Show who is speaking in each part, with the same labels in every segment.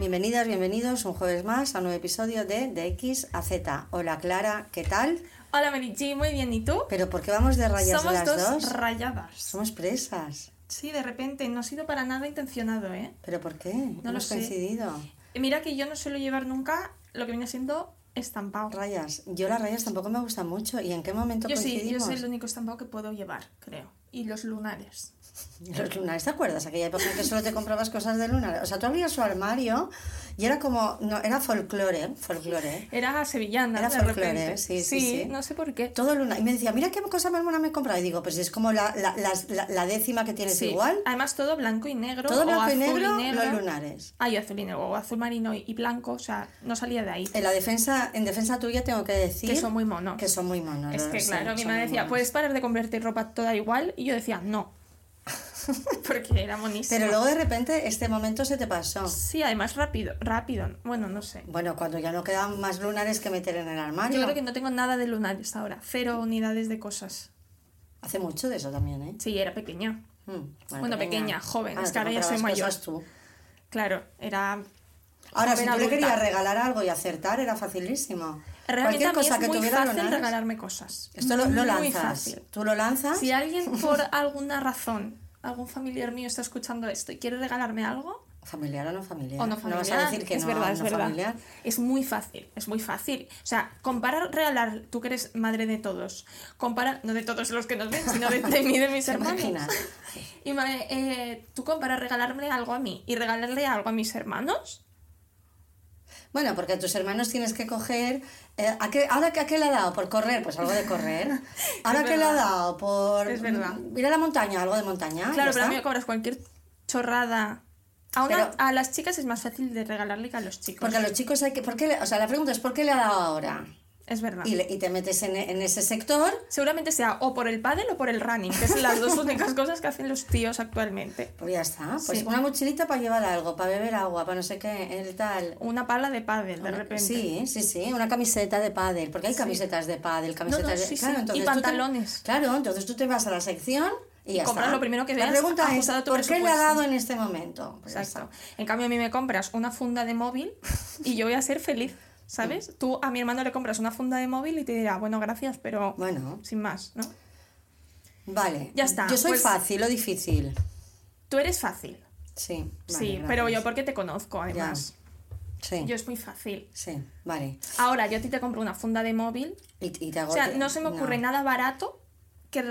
Speaker 1: Bienvenidas, bienvenidos un jueves más a un nuevo episodio de De X a Z. Hola Clara, ¿qué tal?
Speaker 2: Hola G, muy bien, ¿y tú?
Speaker 1: ¿Pero por qué vamos de rayas
Speaker 2: Somos
Speaker 1: las
Speaker 2: dos,
Speaker 1: dos?
Speaker 2: rayadas.
Speaker 1: Somos presas.
Speaker 2: Sí, de repente, no ha sido para nada intencionado, ¿eh?
Speaker 1: ¿Pero por qué?
Speaker 2: lo
Speaker 1: Hemos
Speaker 2: sé.
Speaker 1: coincidido.
Speaker 2: Mira que yo no suelo llevar nunca lo que viene siendo estampado.
Speaker 1: Rayas. Yo las rayas tampoco me gustan mucho. ¿Y en qué momento
Speaker 2: Yo sí, yo soy el único estampado que puedo llevar, creo. Y los lunares.
Speaker 1: Los lunares, ¿te acuerdas? Aquella época en que solo te comprabas cosas de lunares. O sea, tú abrías su armario y era como... No, era folclore, folclore.
Speaker 2: Era sevillana,
Speaker 1: Era
Speaker 2: de
Speaker 1: folclore,
Speaker 2: repente.
Speaker 1: sí, sí, sí.
Speaker 2: no sé por qué.
Speaker 1: Todo luna. Y me decía, mira qué cosa más mona me he comprado. Y digo, pues es como la, la, la- la décima que tienes
Speaker 2: Sí.
Speaker 1: igual.
Speaker 2: Además, todo blanco y negro.
Speaker 1: Todo
Speaker 2: o
Speaker 1: blanco y
Speaker 2: azul
Speaker 1: negro,
Speaker 2: negro.
Speaker 1: los lunares.
Speaker 2: Ay, azul y negro, o azul marino y blanco, o sea, no salía de ahí.
Speaker 1: En la defensa, en defensa tuya tengo que decir
Speaker 2: Que son muy monos.
Speaker 1: que son muy monos.
Speaker 2: Es que claro, mi madre decía. ¿puedes parar de convertir ropa toda igual? Y yo decía, no. Porque era monísimo.
Speaker 1: Pero luego de repente este momento se te pasó.
Speaker 2: Sí, además rápido, rápido. Bueno, no sé.
Speaker 1: Bueno, cuando ya no quedan más lunares que meter en el armario.
Speaker 2: Yo creo que no tengo nada de lunares ahora. Cero unidades de cosas.
Speaker 1: Hace mucho de eso también, ¿eh?
Speaker 2: Sí, era pequeña.
Speaker 1: Mm,
Speaker 2: Bueno, pequeña, joven, es
Speaker 1: te
Speaker 2: que ahora ya soy mayor.
Speaker 1: tú.
Speaker 2: Claro, era...
Speaker 1: Ahora, si tú le querías regalar algo y acertar, era facilísimo.
Speaker 2: Realmente
Speaker 1: Cualquier
Speaker 2: a mí
Speaker 1: cosa
Speaker 2: es
Speaker 1: que
Speaker 2: muy
Speaker 1: tuviera
Speaker 2: fácil regalarme cosas.
Speaker 1: Esto lo, lo lanzas. Tú lo lanzas.
Speaker 2: Si alguien por alguna razón, algún familiar mío está escuchando esto y quiere regalarme algo,
Speaker 1: Familiar o no familiar.
Speaker 2: o no familiar,
Speaker 1: vas a decir que
Speaker 2: es
Speaker 1: no,
Speaker 2: verdad, es
Speaker 1: no
Speaker 2: verdad.
Speaker 1: familiar.
Speaker 2: Es muy fácil, es muy fácil. O sea, comparar, regalar, tú que eres madre de todos, compara, no de todos los que nos ven, sino de, de mí y de mis
Speaker 1: ¿Te
Speaker 2: hermanos.
Speaker 1: imaginas?
Speaker 2: Y eh, tú comparas regalarme algo a mí y regalarle algo a mis hermanos.
Speaker 1: Bueno, porque a tus hermanos tienes que coger. eh, ¿a qué, ¿Ahora que- a qué le ha dado? ¿Por correr? Pues algo de correr. ¿Ahora qué le ha dado? ¿Por
Speaker 2: Es verdad.
Speaker 1: ir a la montaña? ¿Algo de montaña?
Speaker 2: claro,
Speaker 1: ¿Ya
Speaker 2: pero a mí me cobras cualquier chorrada. A, una-
Speaker 1: Pero-
Speaker 2: a las chicas es más fácil de regalarle que a los chicos.
Speaker 1: Porque a los chicos hay que. ¿por qué le- o sea, la pregunta es: ¿por qué le ha dado ahora?
Speaker 2: Es verdad.
Speaker 1: Y, le- y te metes en, en ese sector.
Speaker 2: Seguramente sea o por el pádel o por el running, que son las dos únicas cosas que hacen los tíos actualmente.
Speaker 1: Pues ya está. Pues
Speaker 2: Sí.
Speaker 1: una mochilita para llevar algo, para beber agua, para no sé qué, el tal.
Speaker 2: Una pala de pádel, de repente.
Speaker 1: Sí, sí, sí, una camiseta de pádel, porque hay
Speaker 2: Sí.
Speaker 1: camisetas de pádel, camisetas
Speaker 2: no,
Speaker 1: de...
Speaker 2: sí, sí,
Speaker 1: claro,
Speaker 2: y
Speaker 1: entonces te-
Speaker 2: pantalones.
Speaker 1: Claro, entonces tú te vas a la sección y ya
Speaker 2: compras lo primero que
Speaker 1: La
Speaker 2: veas,
Speaker 1: pregunta es,
Speaker 2: a tu
Speaker 1: ¿por qué le ha dado en este momento? Pues
Speaker 2: Exacto. En cambio, a mí me compras una funda de móvil y yo voy a ser feliz. ¿Sabes? Tú a mi hermano le compras una funda de móvil y te dirá, bueno, gracias, pero
Speaker 1: Bueno,
Speaker 2: sin más, ¿no?
Speaker 1: vale.
Speaker 2: Ya está,
Speaker 1: Yo soy
Speaker 2: pues-
Speaker 1: fácil o difícil.
Speaker 2: Tú eres fácil.
Speaker 1: Sí.
Speaker 2: sí, pero yo porque te conozco, además.
Speaker 1: Sí,
Speaker 2: Yo es muy fácil.
Speaker 1: sí, vale.
Speaker 2: Ahora, yo a ti te compro una funda de móvil.
Speaker 1: Y, y te hago...
Speaker 2: O sea, no se me ocurre
Speaker 1: no,
Speaker 2: nada barato, que,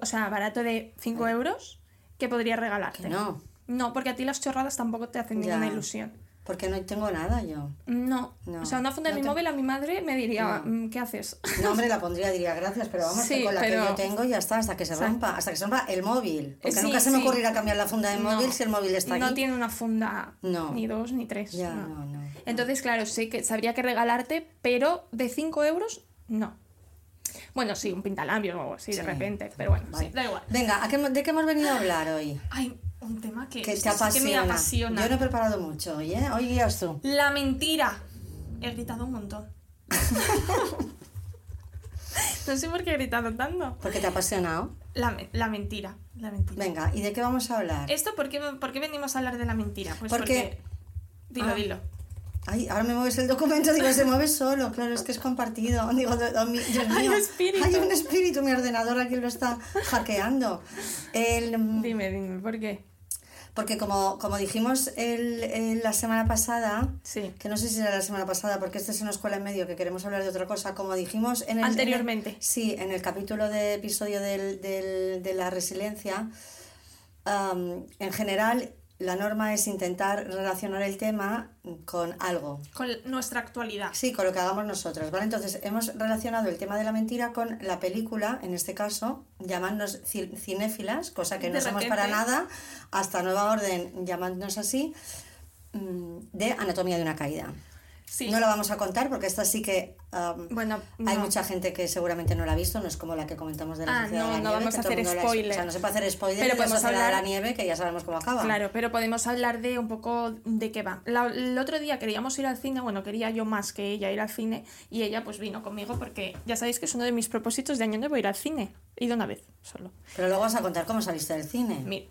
Speaker 2: o sea, barato de 5 euros, que podría regalarte.
Speaker 1: Que no,
Speaker 2: No, porque a ti las chorradas tampoco te hacen
Speaker 1: Ya.
Speaker 2: ninguna ilusión.
Speaker 1: Porque no tengo nada yo.
Speaker 2: No.
Speaker 1: No,
Speaker 2: O sea, una funda de
Speaker 1: no
Speaker 2: mi
Speaker 1: te-
Speaker 2: móvil a mi madre me diría,
Speaker 1: No.
Speaker 2: "Mm, ¿qué haces?
Speaker 1: No, hombre, la pondría, diría gracias, pero vamos, que
Speaker 2: Sí,
Speaker 1: con la
Speaker 2: pero-
Speaker 1: que yo tengo ya está, hasta que se rompa, hasta que se rompa el móvil. Porque
Speaker 2: Sí,
Speaker 1: nunca se me
Speaker 2: sí.
Speaker 1: ocurrirá cambiar la funda de móvil
Speaker 2: No.
Speaker 1: si el móvil está
Speaker 2: No
Speaker 1: aquí.
Speaker 2: tiene una funda
Speaker 1: No.
Speaker 2: ni dos ni tres.
Speaker 1: Ya,
Speaker 2: no.
Speaker 1: no, no.
Speaker 2: Entonces, claro, sé que sabría que regalarte, pero de 5 euros, no. Bueno, sí, un pintalabios o algo así
Speaker 1: Sí.
Speaker 2: de repente, pero bueno,
Speaker 1: Vale.
Speaker 2: sí, da igual.
Speaker 1: Venga, ¿a qué, ¿de qué hemos venido a hablar hoy?
Speaker 2: Hay un tema que,
Speaker 1: Que te
Speaker 2: que me apasiona.
Speaker 1: Yo no he preparado mucho hoy, ¿eh? Hoy guías tú.
Speaker 2: La mentira. He gritado un montón. no sé por qué he gritado tanto.
Speaker 1: Porque te ha apasionado.
Speaker 2: La, la mentira. La mentira.
Speaker 1: Venga, ¿y de qué vamos a hablar?
Speaker 2: ¿Esto por qué, por qué venimos a hablar de la mentira? Pues
Speaker 1: Porque-
Speaker 2: porque... Dilo,
Speaker 1: Ah.
Speaker 2: dilo.
Speaker 1: Ay, ahora me mueves el documento, digo, se mueve solo, claro, es que es compartido. Digo, do- do- mi- Dios
Speaker 2: Hay
Speaker 1: mío,
Speaker 2: espíritu.
Speaker 1: Hay un espíritu, mi ordenador aquí lo está hackeando. El,
Speaker 2: Dime, dime, ¿por qué?
Speaker 1: Porque como, como dijimos el- el- la semana pasada,
Speaker 2: Sí.
Speaker 1: que no sé si era la semana pasada, porque este se nos cuela en medio, que queremos hablar de otra cosa, como dijimos en el...
Speaker 2: Anteriormente.
Speaker 1: en el- sí, en el capítulo de episodio del, del- de la resiliencia, en general la norma es intentar relacionar el tema con algo.
Speaker 2: Con nuestra actualidad.
Speaker 1: Sí, con lo que hagamos nosotros, ¿vale? Entonces hemos relacionado el tema de la mentira con la película, en este caso, llamarnos ci- cinéfilas, cosa que no
Speaker 2: De
Speaker 1: somos
Speaker 2: repente.
Speaker 1: para nada, hasta nueva orden llamándonos así, mm, de Anatomía de una caída.
Speaker 2: Sí.
Speaker 1: No la vamos a contar porque esta sí que um,
Speaker 2: Bueno,
Speaker 1: hay mucha gente que seguramente no la ha visto, no es como la que comentamos de la
Speaker 2: Ah,
Speaker 1: Sociedad
Speaker 2: no,
Speaker 1: de la
Speaker 2: no
Speaker 1: Nieve,
Speaker 2: vamos a hacer
Speaker 1: la-
Speaker 2: spoiler.
Speaker 1: O sea, no se puede hacer spoiler
Speaker 2: Pero
Speaker 1: de la
Speaker 2: podemos
Speaker 1: Sociedad de la
Speaker 2: hablar-
Speaker 1: Nieve, que ya sabemos cómo acaba.
Speaker 2: Claro, pero podemos hablar de un poco de qué va. La- el otro día queríamos ir al cine, bueno, quería yo más que ella ir al cine y ella pues vino conmigo porque ya sabéis que es uno de mis propósitos de año nuevo ir al cine. He ido una vez solo.
Speaker 1: Pero luego vas a contar cómo saliste del cine.
Speaker 2: Mira,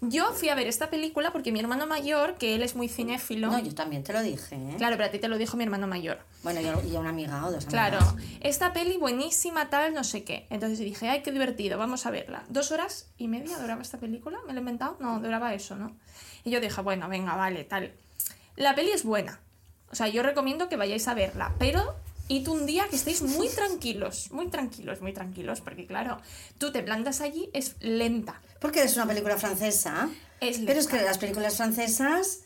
Speaker 2: yo fui a ver esta película porque mi hermano mayor, que él es muy cinéfilo,
Speaker 1: No, yo también te lo dije, ¿eh?
Speaker 2: claro, pero a ti te lo dijo mi hermano mayor.
Speaker 1: Bueno, y a una amiga o dos
Speaker 2: Claro, esta peli buenísima, tal, no sé qué. Entonces dije, ay, qué divertido, vamos a verla. Dos horas y media duraba esta película, ¿me lo he inventado? No, duraba eso, ¿no? Y yo dije, bueno, venga, vale, tal. La peli es buena. O sea, yo recomiendo que vayáis a verla, pero id un día que estéis muy tranquilos, muy tranquilos, muy tranquilos, porque claro, tú te plantas allí, es lenta.
Speaker 1: Porque es una película francesa.
Speaker 2: Es
Speaker 1: pero es
Speaker 2: lenta.
Speaker 1: que las películas francesas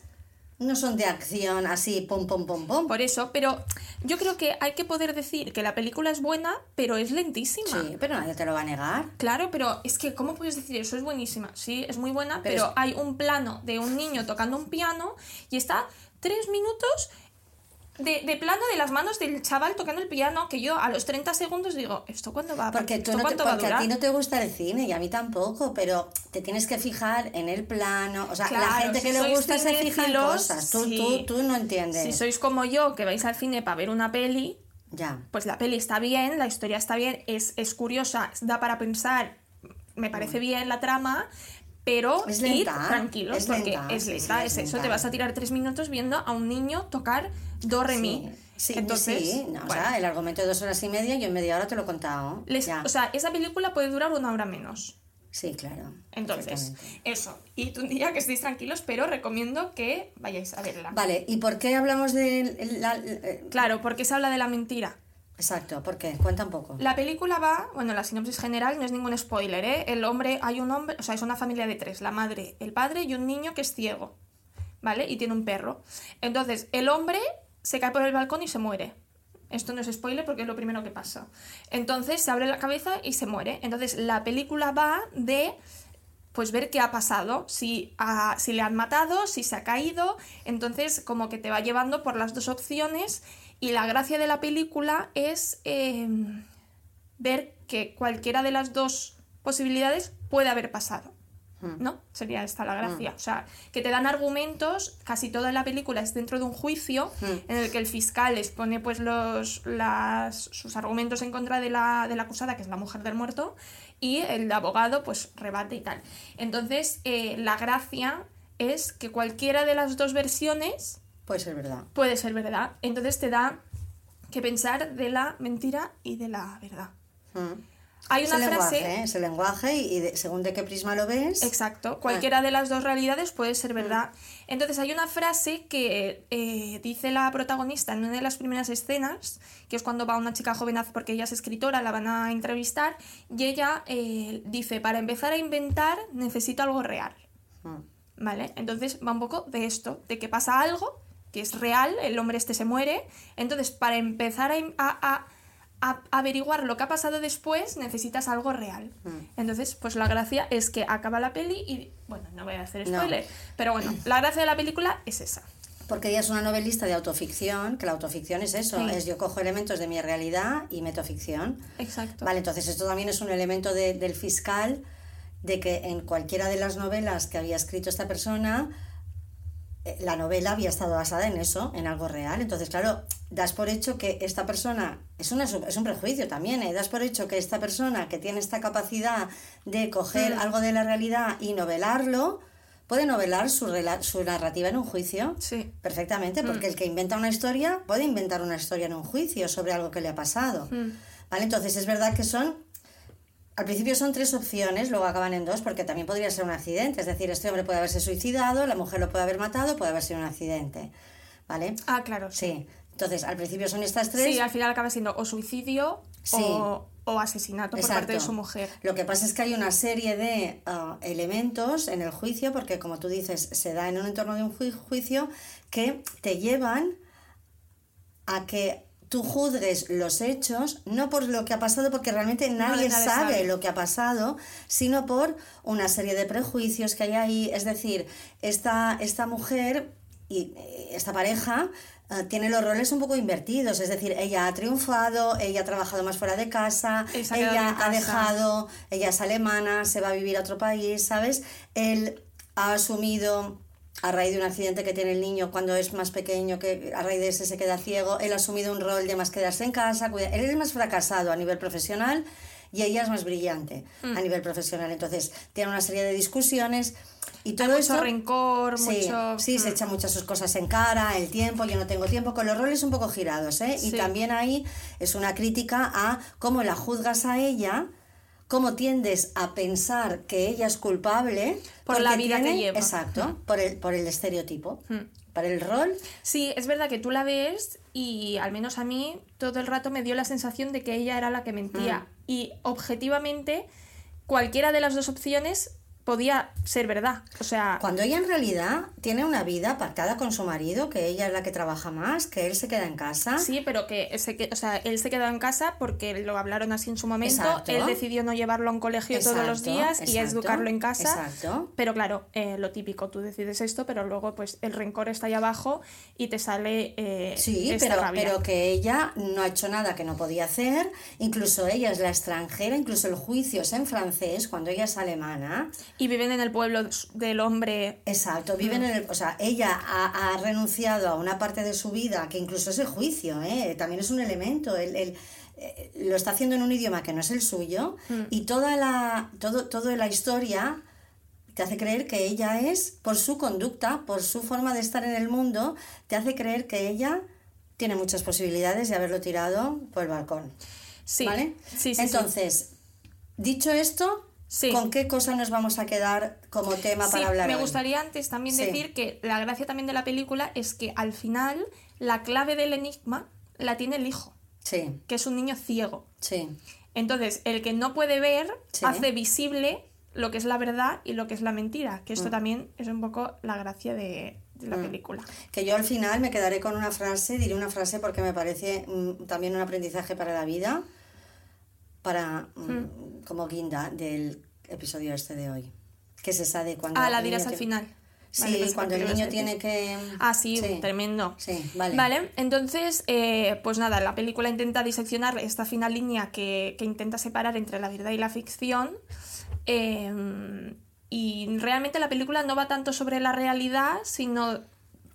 Speaker 1: no son de acción así, pum, pum, pum, pum.
Speaker 2: Por eso, pero yo creo que hay que poder decir que la película es buena, pero es lentísima.
Speaker 1: Sí, pero nadie te lo va a negar.
Speaker 2: Claro, pero es que, ¿cómo puedes decir eso? Es buenísima. Sí, es muy buena,
Speaker 1: Pero
Speaker 2: pero,
Speaker 1: es-
Speaker 2: hay un plano de un niño tocando un piano y está tres minutos de, de plano de las manos del chaval tocando el piano que yo a los 30 segundos digo, ¿esto cuándo va,
Speaker 1: Porque, tú
Speaker 2: ¿esto
Speaker 1: no te-
Speaker 2: a
Speaker 1: porque a ti no te gusta el cine y a mí tampoco, pero te tienes que fijar en el plano. O sea, la
Speaker 2: Claro,
Speaker 1: gente
Speaker 2: si
Speaker 1: que le gusta se fija en
Speaker 2: cinéfilos,
Speaker 1: cosas. Tú,
Speaker 2: sí.
Speaker 1: tú, tú no entiendes.
Speaker 2: Si sois como yo, que vais al cine para ver una peli,
Speaker 1: Ya.
Speaker 2: pues la peli está bien, la historia está bien, es, es curiosa, da para pensar, me parece bien la trama, pero.
Speaker 1: Es lenta,
Speaker 2: tranquilos
Speaker 1: es
Speaker 2: porque
Speaker 1: lenta,
Speaker 2: es lenta,
Speaker 1: sí,
Speaker 2: es,
Speaker 1: es
Speaker 2: eso,
Speaker 1: lenta.
Speaker 2: te vas a tirar tres minutos viendo a un niño tocar do re mi.
Speaker 1: Sí,
Speaker 2: Entonces,
Speaker 1: o sea, el argumento de dos horas y media, yo en media hora te lo he contado.
Speaker 2: les-
Speaker 1: ya.
Speaker 2: o sea, esa película puede durar una hora menos.
Speaker 1: sí, claro.
Speaker 2: Entonces, eso. Y un día que estéis tranquilos, pero recomiendo que vayáis a verla.
Speaker 1: Vale, ¿y por qué hablamos de la, eh,
Speaker 2: Claro, porque se habla de la mentira.
Speaker 1: Exacto, ¿por qué? Cuenta un poco.
Speaker 2: La película va, bueno, la sinopsis general no es ningún spoiler, ¿eh? El hombre, hay un hombre, o sea, es una familia de tres, la madre, el padre y un niño que es ciego, ¿vale? Y tiene un perro. Entonces, el hombre se cae por el balcón y se muere. Esto no es spoiler porque es lo primero que pasa. Entonces, se abre la cabeza y se muere. Entonces, la película va de pues ver qué ha pasado, si, ha- si le han matado, si se ha caído, entonces como que te va llevando por las dos opciones y la gracia de la película es eh, ver que cualquiera de las dos posibilidades puede haber pasado.
Speaker 1: Hmm.
Speaker 2: ¿No? Sería esta la gracia. O sea, que te dan argumentos, casi toda la película es dentro de un juicio
Speaker 1: Hmm.
Speaker 2: en el que el fiscal expone pues los, las, sus argumentos en contra de la, de la acusada, que es la mujer del muerto, y el abogado pues rebate y tal. Entonces, eh, la gracia es que cualquiera de las dos versiones
Speaker 1: Puede ser verdad.
Speaker 2: puede ser verdad. Entonces te da que pensar de la mentira y de la verdad.
Speaker 1: Mm.
Speaker 2: Hay
Speaker 1: Es
Speaker 2: una
Speaker 1: el
Speaker 2: frase...
Speaker 1: lenguaje, ¿eh? es el lenguaje y, de- según de qué prisma lo ves.
Speaker 2: Exacto, cualquiera de las dos realidades puede ser verdad. Entonces hay una frase que eh, dice la protagonista en una de las primeras escenas, que es cuando va una chica joven, porque ella es escritora, la van a entrevistar, y ella eh, dice, para empezar a inventar necesito algo real.
Speaker 1: Mm.
Speaker 2: ¿Vale? Entonces va un poco de esto, de que pasa algo que es real, el hombre este se muere, entonces para empezar a, a- a- a averiguar lo que ha pasado después necesitas algo real.
Speaker 1: Mm.
Speaker 2: Entonces, pues la gracia es que acaba la peli y, bueno, no voy a hacer
Speaker 1: No.
Speaker 2: spoiler, pero bueno, la gracia de la película es esa.
Speaker 1: Porque ella es una novelista de autoficción, que la autoficción es eso,
Speaker 2: Sí.
Speaker 1: es yo cojo elementos de mi realidad y meto ficción.
Speaker 2: Exacto.
Speaker 1: Vale, entonces esto también es un elemento de- del fiscal, de que en cualquiera de las novelas que había escrito esta persona, la novela había estado basada en eso, en algo real. Entonces, claro, das por hecho que esta persona, es, una, es un prejuicio también, ¿eh? das por hecho que esta persona que tiene esta capacidad de coger
Speaker 2: Mm.
Speaker 1: algo de la realidad y novelarlo, puede novelar su, su narrativa en un juicio.
Speaker 2: Sí.
Speaker 1: Perfectamente, porque el que inventa una historia puede inventar una historia en un juicio sobre algo que le ha pasado.
Speaker 2: Mm.
Speaker 1: ¿Vale? Entonces es verdad que son, al principio son tres opciones, luego acaban en dos, porque también podría ser un accidente. Es decir, este hombre puede haberse suicidado, la mujer lo puede haber matado, puede haber sido un accidente. ¿Vale?
Speaker 2: Ah, claro. Sí.
Speaker 1: Entonces, al principio son estas tres.
Speaker 2: Sí, al final acaba siendo o suicidio
Speaker 1: Sí.
Speaker 2: o, o asesinato por parte de su mujer.
Speaker 1: Lo que pasa es que hay una serie de ah, elementos en el juicio, porque como tú dices, se da en un entorno de un ju- juicio que te llevan a que tú juzgues los hechos, no por lo que ha pasado, porque realmente nadie, sabe,
Speaker 2: sabe.
Speaker 1: lo que ha pasado, sino por una serie de prejuicios que hay ahí. Es decir, esta, esta mujer y eh, esta pareja eh, tiene los roles un poco invertidos, es decir, ella ha triunfado, ella ha trabajado más fuera de casa, ella ha
Speaker 2: casa.
Speaker 1: dejado, ella es alemana, se va a vivir a otro país, ¿sabes? Él ha asumido a raíz de un accidente que tiene el niño cuando es más pequeño, que a raíz de ese se queda ciego, él ha asumido un rol de más quedarse en casa, él es más fracasado a nivel profesional y ella es más brillante
Speaker 2: Mm.
Speaker 1: a nivel profesional. Entonces, tiene una serie de discusiones y
Speaker 2: Hay
Speaker 1: todo
Speaker 2: mucho
Speaker 1: esto...
Speaker 2: rencor,
Speaker 1: Sí,
Speaker 2: mucho...
Speaker 1: sí, se
Speaker 2: Mm.
Speaker 1: echa muchas sus cosas en cara, el tiempo, yo no tengo tiempo, con los roles un poco girados, ¿eh? Y también ahí es una crítica a cómo la juzgas a ella, cómo tiendes a pensar que ella es culpable
Speaker 2: Por la vida que lleva.
Speaker 1: Exacto, por el, por el estereotipo, por el rol.
Speaker 2: Sí, es verdad que tú la ves y al menos a mí todo el rato me dio la sensación de que ella era la que mentía.
Speaker 1: Mm.
Speaker 2: Y objetivamente cualquiera de las dos opciones podía ser verdad. O sea,
Speaker 1: Cuando ella en realidad tiene una vida pactada con su marido, que ella es la que trabaja más, que él se queda en casa.
Speaker 2: sí, pero que, se, o sea, él se quedó en casa porque lo hablaron así en su momento.
Speaker 1: Exacto.
Speaker 2: Él decidió no llevarlo a un colegio todos los
Speaker 1: Exacto,
Speaker 2: días y
Speaker 1: exacto,
Speaker 2: educarlo en casa.
Speaker 1: Exacto.
Speaker 2: Pero claro, eh, lo típico, tú decides esto, pero luego pues el rencor está ahí abajo y te sale eh,
Speaker 1: Sí,
Speaker 2: esta
Speaker 1: pero,
Speaker 2: rabia.
Speaker 1: pero que ella no ha hecho nada que no podía hacer, incluso ella es la extranjera, incluso el juicio es en francés cuando ella es alemana.
Speaker 2: Y viven en el pueblo del hombre
Speaker 1: Exacto, viven en el, o sea, ella ha, ha renunciado a una parte de su vida que incluso es el juicio, ¿eh? también es un elemento, el, el- eh, lo está haciendo en un idioma que no es el suyo y toda la, todo, toda la historia te hace creer que ella es, por su conducta, por su forma de estar en el mundo, te hace creer que ella tiene muchas posibilidades de haberlo tirado por el balcón.
Speaker 2: Sí,
Speaker 1: ¿Vale?
Speaker 2: sí, sí, sí.
Speaker 1: Entonces, dicho esto,
Speaker 2: Sí.
Speaker 1: ¿con qué cosa nos vamos a quedar como tema
Speaker 2: Sí,
Speaker 1: para hablar
Speaker 2: me
Speaker 1: hoy?
Speaker 2: gustaría antes también
Speaker 1: Sí.
Speaker 2: decir que la gracia también de la película es que al final la clave del enigma la tiene el hijo,
Speaker 1: Sí,
Speaker 2: que es un niño ciego.
Speaker 1: sí.
Speaker 2: Entonces, el que no puede ver hace visible lo que es la verdad y lo que es la mentira, que
Speaker 1: Mm.
Speaker 2: esto también es un poco la gracia de, de la película.
Speaker 1: Que yo al final me quedaré con una frase, diré una frase porque me parece mm, también un aprendizaje para la vida, para mm, como guinda del episodio este de hoy. Que es esa de cuando...
Speaker 2: Ah, la dirás al final.
Speaker 1: Sí,
Speaker 2: Vale,
Speaker 1: cuando el niño tiene que...
Speaker 2: Ah, sí, tremendo.
Speaker 1: Sí, vale.
Speaker 2: Vale, entonces, eh, pues nada, la película intenta diseccionar esta fina línea que, que intenta separar entre la verdad y la ficción. eh, y realmente la película no va tanto sobre la realidad, sino,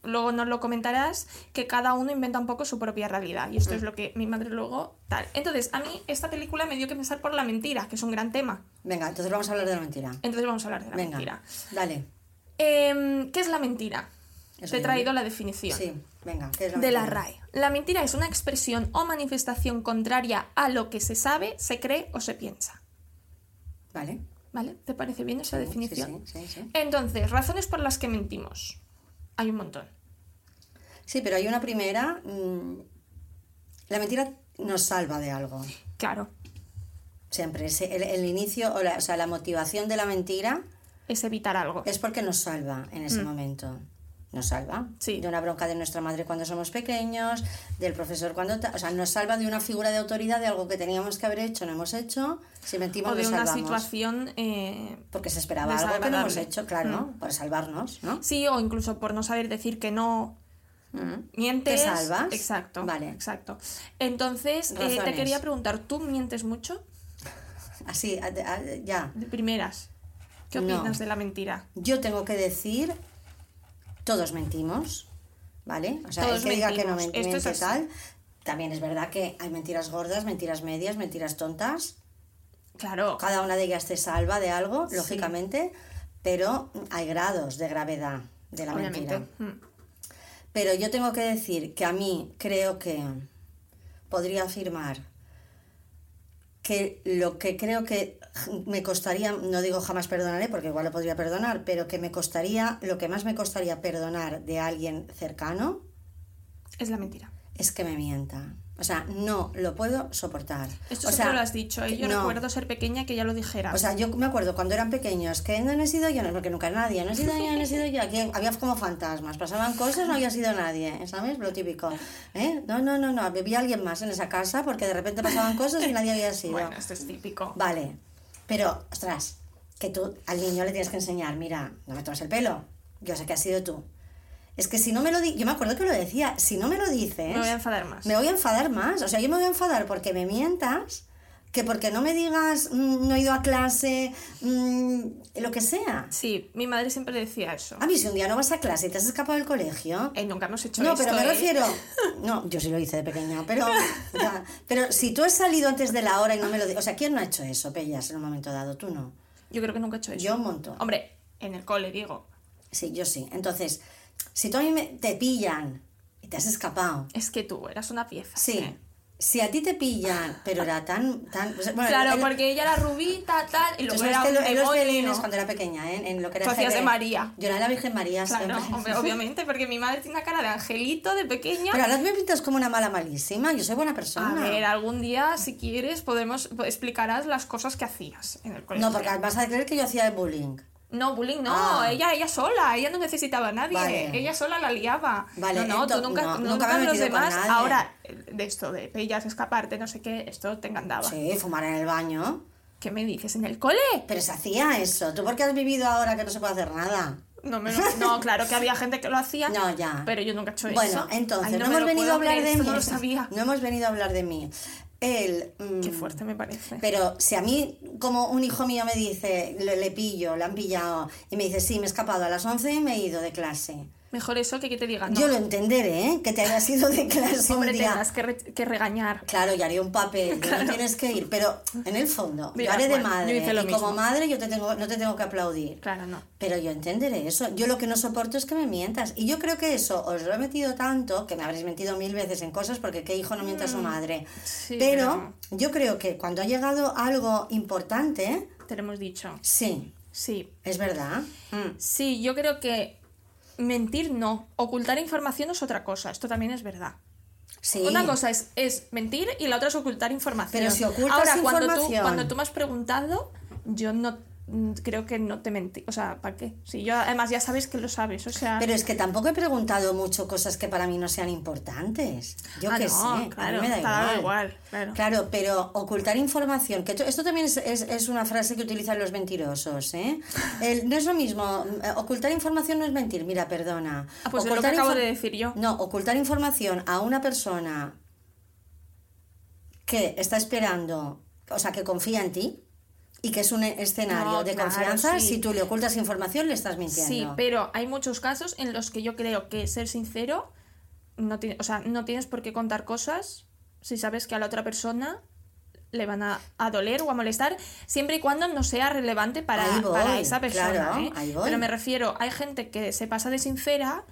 Speaker 2: luego nos lo comentarás, que cada uno inventa un poco su propia realidad. Y
Speaker 1: Mm.
Speaker 2: esto es lo que mi madre luego tal. Entonces, a mí esta película me dio que pensar por la mentira, que es un gran tema.
Speaker 1: Venga, entonces vamos a hablar de la mentira.
Speaker 2: Entonces vamos a hablar de la
Speaker 1: Venga,
Speaker 2: mentira.
Speaker 1: dale.
Speaker 2: Em, ¿Qué es la mentira?
Speaker 1: Eso
Speaker 2: Te he traído la definición
Speaker 1: Sí, venga. ¿qué es la
Speaker 2: de la? RAE. La mentira es una expresión o manifestación contraria a lo que se sabe, se cree o se piensa.
Speaker 1: Vale.
Speaker 2: ¿Vale? ¿Te parece bien esa
Speaker 1: Sí,
Speaker 2: definición?
Speaker 1: Sí, sí.
Speaker 2: Entonces, razones por las que mentimos. Hay un montón.
Speaker 1: Sí, pero hay una primera. mm, la mentira nos salva de algo.
Speaker 2: Claro,
Speaker 1: Siempre. El, el inicio, o, la, o sea, la motivación de la mentira
Speaker 2: es evitar algo.
Speaker 1: es porque nos salva en ese momento. Nos salva.
Speaker 2: Sí.
Speaker 1: de una bronca de nuestra madre cuando somos pequeños, del profesor cuando... O sea, nos salva de una figura de autoridad, de algo que teníamos que haber hecho, no hemos hecho. Si mentimos,
Speaker 2: O de
Speaker 1: nos
Speaker 2: una
Speaker 1: salvamos.
Speaker 2: situación... eh,
Speaker 1: Porque se esperaba algo que no hemos hecho, claro,
Speaker 2: Mm.
Speaker 1: para salvarnos, ¿no?
Speaker 2: Sí, o incluso por no saber decir que no
Speaker 1: Mm.
Speaker 2: mientes.
Speaker 1: ¿Te salvas?
Speaker 2: Exacto.
Speaker 1: Vale.
Speaker 2: Exacto. Entonces, eh, te quería preguntar, ¿tú mientes mucho?
Speaker 1: Así, a- a- ya.
Speaker 2: De primeras. ¿Qué
Speaker 1: No.
Speaker 2: opinas de la mentira?
Speaker 1: Yo tengo que decir, todos mentimos, ¿vale? O sea,
Speaker 2: Todos
Speaker 1: el que diga que no
Speaker 2: mentimos.
Speaker 1: men-
Speaker 2: Esto es
Speaker 1: miente
Speaker 2: así.
Speaker 1: tal, también es verdad que hay mentiras gordas, mentiras medias, mentiras tontas.
Speaker 2: Claro.
Speaker 1: Cada una de ellas te salva de algo,
Speaker 2: Sí.
Speaker 1: lógicamente, pero hay grados de gravedad de la
Speaker 2: Obviamente.
Speaker 1: mentira.
Speaker 2: Mm.
Speaker 1: Pero yo tengo que decir que a mí creo que podría afirmar que lo que creo que me costaría, no digo jamás perdonaré porque igual lo podría perdonar, pero que me costaría, lo que más me costaría perdonar de alguien cercano
Speaker 2: Es la mentira.
Speaker 1: es que me mienta. O sea, no lo puedo soportar.
Speaker 2: Esto
Speaker 1: o sea,
Speaker 2: lo has dicho. ¿eh? Yo
Speaker 1: no.
Speaker 2: recuerdo ser pequeña que ya lo dijeras.
Speaker 1: O sea, yo me acuerdo cuando eran pequeños que no he sido yo, no, porque nunca nadie, no he sido yo, no he sido yo. Aquí había como fantasmas, pasaban cosas, no había sido nadie, ¿sabes? Lo típico. ¿Eh? No, no, no, no, vivía alguien más en esa casa porque de repente pasaban cosas y nadie había sido.
Speaker 2: bueno, esto es típico.
Speaker 1: Vale, pero, ostras, que tú al niño le tienes que enseñar, mira, no me tomes el pelo, yo sé que has sido tú. Es que si no me lo di, yo me acuerdo que lo decía, si no me lo dices,
Speaker 2: Me voy a enfadar más.
Speaker 1: me voy a enfadar más. O sea, yo me voy a enfadar porque me mientas, que porque no me digas, mm, no he ido a clase, mm, lo que sea.
Speaker 2: Sí, mi madre siempre decía eso.
Speaker 1: A mí, si un día no vas a clase y te has escapado del colegio.
Speaker 2: Eh, nunca hemos hecho
Speaker 1: No,
Speaker 2: esto,
Speaker 1: pero me
Speaker 2: ¿eh?
Speaker 1: refiero. No, yo sí lo hice de pequeña, pero. ya. Pero si tú has salido antes de la hora y no me lo dices. O sea, ¿quién no ha hecho eso, Pellas, en un momento dado? Tú no.
Speaker 2: Yo creo que nunca he hecho eso.
Speaker 1: Yo un montón.
Speaker 2: Hombre, en el cole, digo.
Speaker 1: Sí, yo sí. Entonces, si tú a mí me- te pillan y te has escapado.
Speaker 2: Es que tú eras una pieza.
Speaker 1: Sí.
Speaker 2: ¿eh?
Speaker 1: Si a ti te pillan, pero era tan. tan bueno,
Speaker 2: Claro,
Speaker 1: el-
Speaker 2: porque ella era rubita, tal, y luego era
Speaker 1: que
Speaker 2: un
Speaker 1: en los belines, cuando era pequeña, ¿eh? en lo que era
Speaker 2: Tú hacías de María.
Speaker 1: Yo era la Virgen María
Speaker 2: Claro,
Speaker 1: siempre.
Speaker 2: obviamente, porque mi madre tiene una cara de angelito de pequeña.
Speaker 1: Pero ahora me pintas como una mala malísima. Yo soy buena
Speaker 2: A
Speaker 1: persona.
Speaker 2: ver, algún día, si quieres, podemos explicarás las cosas que hacías en el colegio.
Speaker 1: No, porque vas a creer que yo hacía bullying.
Speaker 2: No, bullying no,
Speaker 1: Ah.
Speaker 2: ella, ella sola, ella no necesitaba a nadie,
Speaker 1: Vale.
Speaker 2: ella sola la liaba.
Speaker 1: Vale,
Speaker 2: no, no, tú nunca,
Speaker 1: no,
Speaker 2: nunca, los demás, ahora, de esto, de pellas, escaparte, no sé qué, esto te encantaba.
Speaker 1: Sí, fumar en el baño.
Speaker 2: ¿Qué me dices? ¿En el cole?
Speaker 1: Pero se hacía eso. ¿Tú por qué has vivido ahora que no se puede hacer nada?
Speaker 2: No, me lo- no, claro que había gente que lo hacía,
Speaker 1: No, ya.
Speaker 2: pero yo nunca he hecho eso.
Speaker 1: Bueno, entonces,
Speaker 2: Ay,
Speaker 1: no, hemos venido a hablar
Speaker 2: creer,
Speaker 1: de mí.
Speaker 2: No lo sabía.
Speaker 1: No hemos venido a hablar de mí. Él. mm,
Speaker 2: Qué fuerte me parece.
Speaker 1: Pero si a mí, como un hijo mío me dice, le, le pillo, le han pillado, y me dice, sí, me he escapado a las 11 y me he ido de clase.
Speaker 2: Mejor eso que que te digan, no.
Speaker 1: Yo lo entenderé, ¿eh? que te hayas ido de clase
Speaker 2: Hombre,
Speaker 1: un día.
Speaker 2: que, re- que regañar.
Speaker 1: Claro, yo haría un papel, que no tienes que ir, pero en el fondo,
Speaker 2: Mira,
Speaker 1: yo haré de
Speaker 2: yo
Speaker 1: madre,
Speaker 2: hice lo
Speaker 1: y como madre yo te tengo, no te tengo que aplaudir.
Speaker 2: Claro, no.
Speaker 1: Pero yo entenderé eso. Yo lo que no soporto es que me mientas. Y yo creo que eso os lo he metido tanto, que me habréis mentido mil veces en cosas, porque qué hijo no miente a su madre.
Speaker 2: Mm, sí,
Speaker 1: pero yo creo que cuando ha llegado algo importante,
Speaker 2: Te lo hemos dicho.
Speaker 1: sí,
Speaker 2: Sí.
Speaker 1: es verdad. Mm.
Speaker 2: Sí, yo creo que mentir no. Ocultar información es otra cosa. Esto también es verdad.
Speaker 1: Sí.
Speaker 2: Una cosa es, es mentir y la otra es ocultar información.
Speaker 1: Pero si ocultas
Speaker 2: Ahora, cuando tú,
Speaker 1: información-
Speaker 2: cuando tú me has preguntado, yo no creo que no te mentí. O sea, ¿para qué? Si yo, además, ya sabes que lo sabes. O sea,
Speaker 1: Pero es que tampoco he preguntado mucho cosas que para mí no sean importantes. Yo
Speaker 2: Ah,
Speaker 1: qué
Speaker 2: no,
Speaker 1: sé,
Speaker 2: claro,
Speaker 1: a mí me da igual.
Speaker 2: igual, claro.
Speaker 1: pero ocultar información, que esto, también es, es- es una frase que utilizan los mentirosos, ¿eh? El- no es lo mismo, eh, ocultar información no es mentir, mira, perdona.
Speaker 2: Ah, pues es lo que acabo de decir yo.
Speaker 1: No, ocultar información a una persona que está esperando, o sea, que confía en ti y que es un escenario
Speaker 2: No,
Speaker 1: de
Speaker 2: claro,
Speaker 1: confianza, sí. si tú le ocultas información le estás mintiendo.
Speaker 2: Sí, pero hay muchos casos en los que yo creo que ser sincero, no tiene, o sea, no tienes por qué contar cosas si sabes que a la otra persona le van a, a doler o a molestar, siempre y cuando no sea relevante para,
Speaker 1: voy,
Speaker 2: para esa persona.
Speaker 1: claro,
Speaker 2: ¿eh? Pero me refiero, hay gente que se pasa de sincera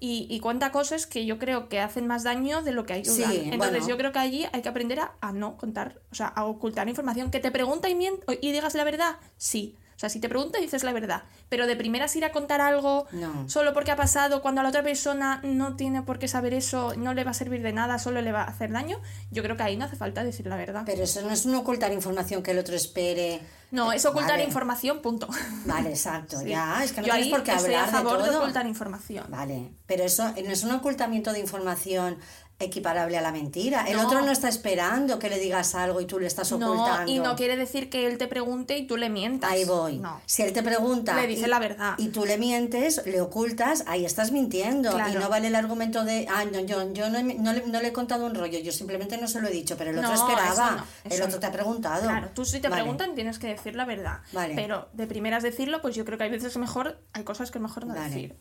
Speaker 2: y, y cuenta cosas que yo creo que hacen más daño de lo que ayudan.
Speaker 1: Sí,
Speaker 2: Entonces
Speaker 1: bueno.
Speaker 2: yo creo que allí hay que aprender a, a no contar, o sea, a ocultar información. Que te pregunta y, y digas la verdad, sí. O sea, si te pregunta dices la verdad. Pero de primeras ir a contar algo
Speaker 1: No.
Speaker 2: solo porque ha pasado, cuando a la otra persona no tiene por qué saber eso, no le va a servir de nada, solo le va a hacer daño, yo creo que ahí no hace falta decir la verdad.
Speaker 1: Pero eso no es un ocultar información que el otro espere.
Speaker 2: No, es ocultar
Speaker 1: Vale.
Speaker 2: información, punto.
Speaker 1: Vale, exacto,
Speaker 2: Sí.
Speaker 1: ya, es que no
Speaker 2: yo
Speaker 1: tienes por qué hablar
Speaker 2: a favor
Speaker 1: de
Speaker 2: de,
Speaker 1: todo.
Speaker 2: ocultar información.
Speaker 1: Vale, pero eso no es un ocultamiento de información equiparable a la mentira. El
Speaker 2: No.
Speaker 1: otro no está esperando que le digas algo y tú le estás
Speaker 2: No,
Speaker 1: ocultando.
Speaker 2: y no quiere decir que él te pregunte y tú le mientas.
Speaker 1: Ahí voy.
Speaker 2: No.
Speaker 1: Si él te pregunta
Speaker 2: Le dice
Speaker 1: y,
Speaker 2: la verdad.
Speaker 1: y tú le mientes, le ocultas, ahí estás mintiendo.
Speaker 2: Claro.
Speaker 1: Y no vale el argumento de, ah, no, yo, yo no, no le, no le he contado un rollo, yo simplemente no se lo he dicho, pero el otro
Speaker 2: No,
Speaker 1: esperaba,
Speaker 2: eso no,
Speaker 1: el otro
Speaker 2: no.
Speaker 1: te ha preguntado.
Speaker 2: Claro, tú si te
Speaker 1: Vale.
Speaker 2: preguntan tienes que decir la verdad.
Speaker 1: Vale.
Speaker 2: Pero de primeras decirlo, pues yo creo que hay veces que mejor, hay cosas que es mejor no
Speaker 1: Vale.
Speaker 2: decir.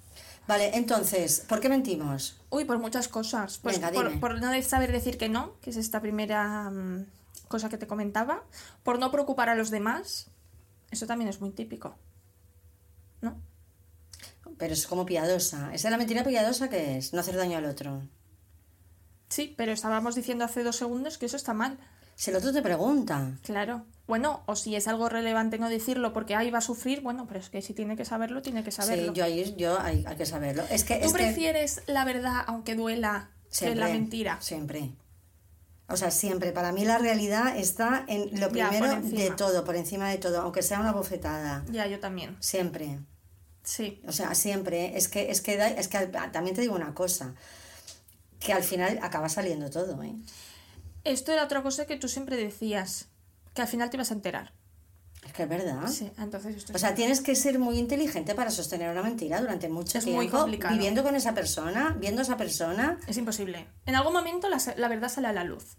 Speaker 1: Vale, entonces, ¿por qué mentimos?
Speaker 2: Uy, por muchas cosas. Pues
Speaker 1: Venga,
Speaker 2: por,
Speaker 1: dime.
Speaker 2: por no saber decir que no, que es esta primera mm, cosa que te comentaba. Por no preocupar a los demás. Eso también es muy típico. ¿No?
Speaker 1: Pero es como piadosa. ¿Esa es la mentira piadosa que es? No hacer daño al otro.
Speaker 2: Sí, pero estábamos diciendo hace dos segundos que eso está mal.
Speaker 1: Si el otro te pregunta.
Speaker 2: Claro. Bueno, o si es algo relevante no decirlo porque ahí va a sufrir, bueno, pero es que si tiene que saberlo, tiene que saberlo.
Speaker 1: Sí, yo ahí yo hay, hay que saberlo. Es que
Speaker 2: ¿Tú
Speaker 1: es que
Speaker 2: prefieres la verdad aunque duela que la mentira?
Speaker 1: Siempre. O sea, siempre. Para mí la realidad está en lo primero de todo, por encima de todo, aunque sea una bofetada.
Speaker 2: Ya, yo también.
Speaker 1: Siempre.
Speaker 2: Sí.
Speaker 1: O sea, siempre. Es que, es que, da- es que también te digo una cosa. Que al final acaba saliendo todo, ¿eh?
Speaker 2: Esto era otra cosa que tú siempre decías, que al final te ibas a enterar.
Speaker 1: Es que es verdad.
Speaker 2: Sí, entonces esto
Speaker 1: O sea, tienes que ser muy inteligente para sostener una mentira durante mucho
Speaker 2: Es muy
Speaker 1: tiempo,
Speaker 2: complicado.
Speaker 1: viviendo con esa persona, viendo a esa persona.
Speaker 2: es imposible. En algún momento la, la verdad sale a la luz.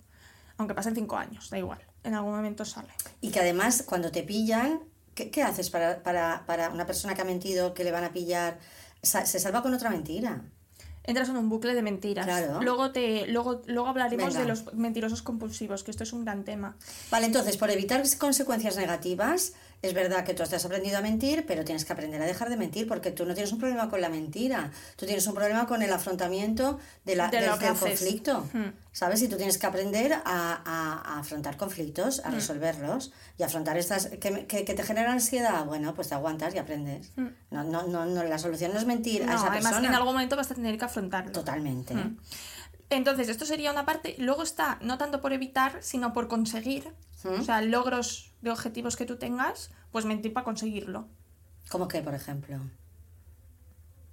Speaker 2: Aunque pasen cinco años, da igual. En algún momento sale.
Speaker 1: Y que además, cuando te pillan, ¿qué, qué haces para, para, para una persona que ha mentido, que le van a pillar? Sa- se salva con otra mentira.
Speaker 2: Entras en un bucle de mentiras.
Speaker 1: Claro.
Speaker 2: Luego, te, luego, luego hablaremos
Speaker 1: Venga.
Speaker 2: de los mentirosos compulsivos, que esto es un gran tema.
Speaker 1: Vale, entonces, por evitar consecuencias negativas, es verdad que tú has aprendido a mentir, pero tienes que aprender a dejar de mentir, porque tú no tienes un problema con la mentira, tú tienes un problema con el afrontamiento de la,
Speaker 2: De
Speaker 1: del, del conflicto,
Speaker 2: Hmm.
Speaker 1: ¿sabes? Y tú tienes que aprender a, a- a afrontar conflictos,
Speaker 2: Hmm.
Speaker 1: a resolverlos y afrontar estas que, que, que te generan ansiedad, bueno, pues te aguantas y aprendes. No, no, no, no, la solución no es mentir a
Speaker 2: Hmm.
Speaker 1: Esa
Speaker 2: además
Speaker 1: persona.
Speaker 2: en algún momento vas a tener que afrontarlo.
Speaker 1: Totalmente.
Speaker 2: Entonces, esto sería una parte. Luego está, no tanto por evitar, sino por conseguir. O sea, logros de objetivos que tú tengas, pues mentir para conseguirlo.
Speaker 1: ¿Cómo que, por ejemplo?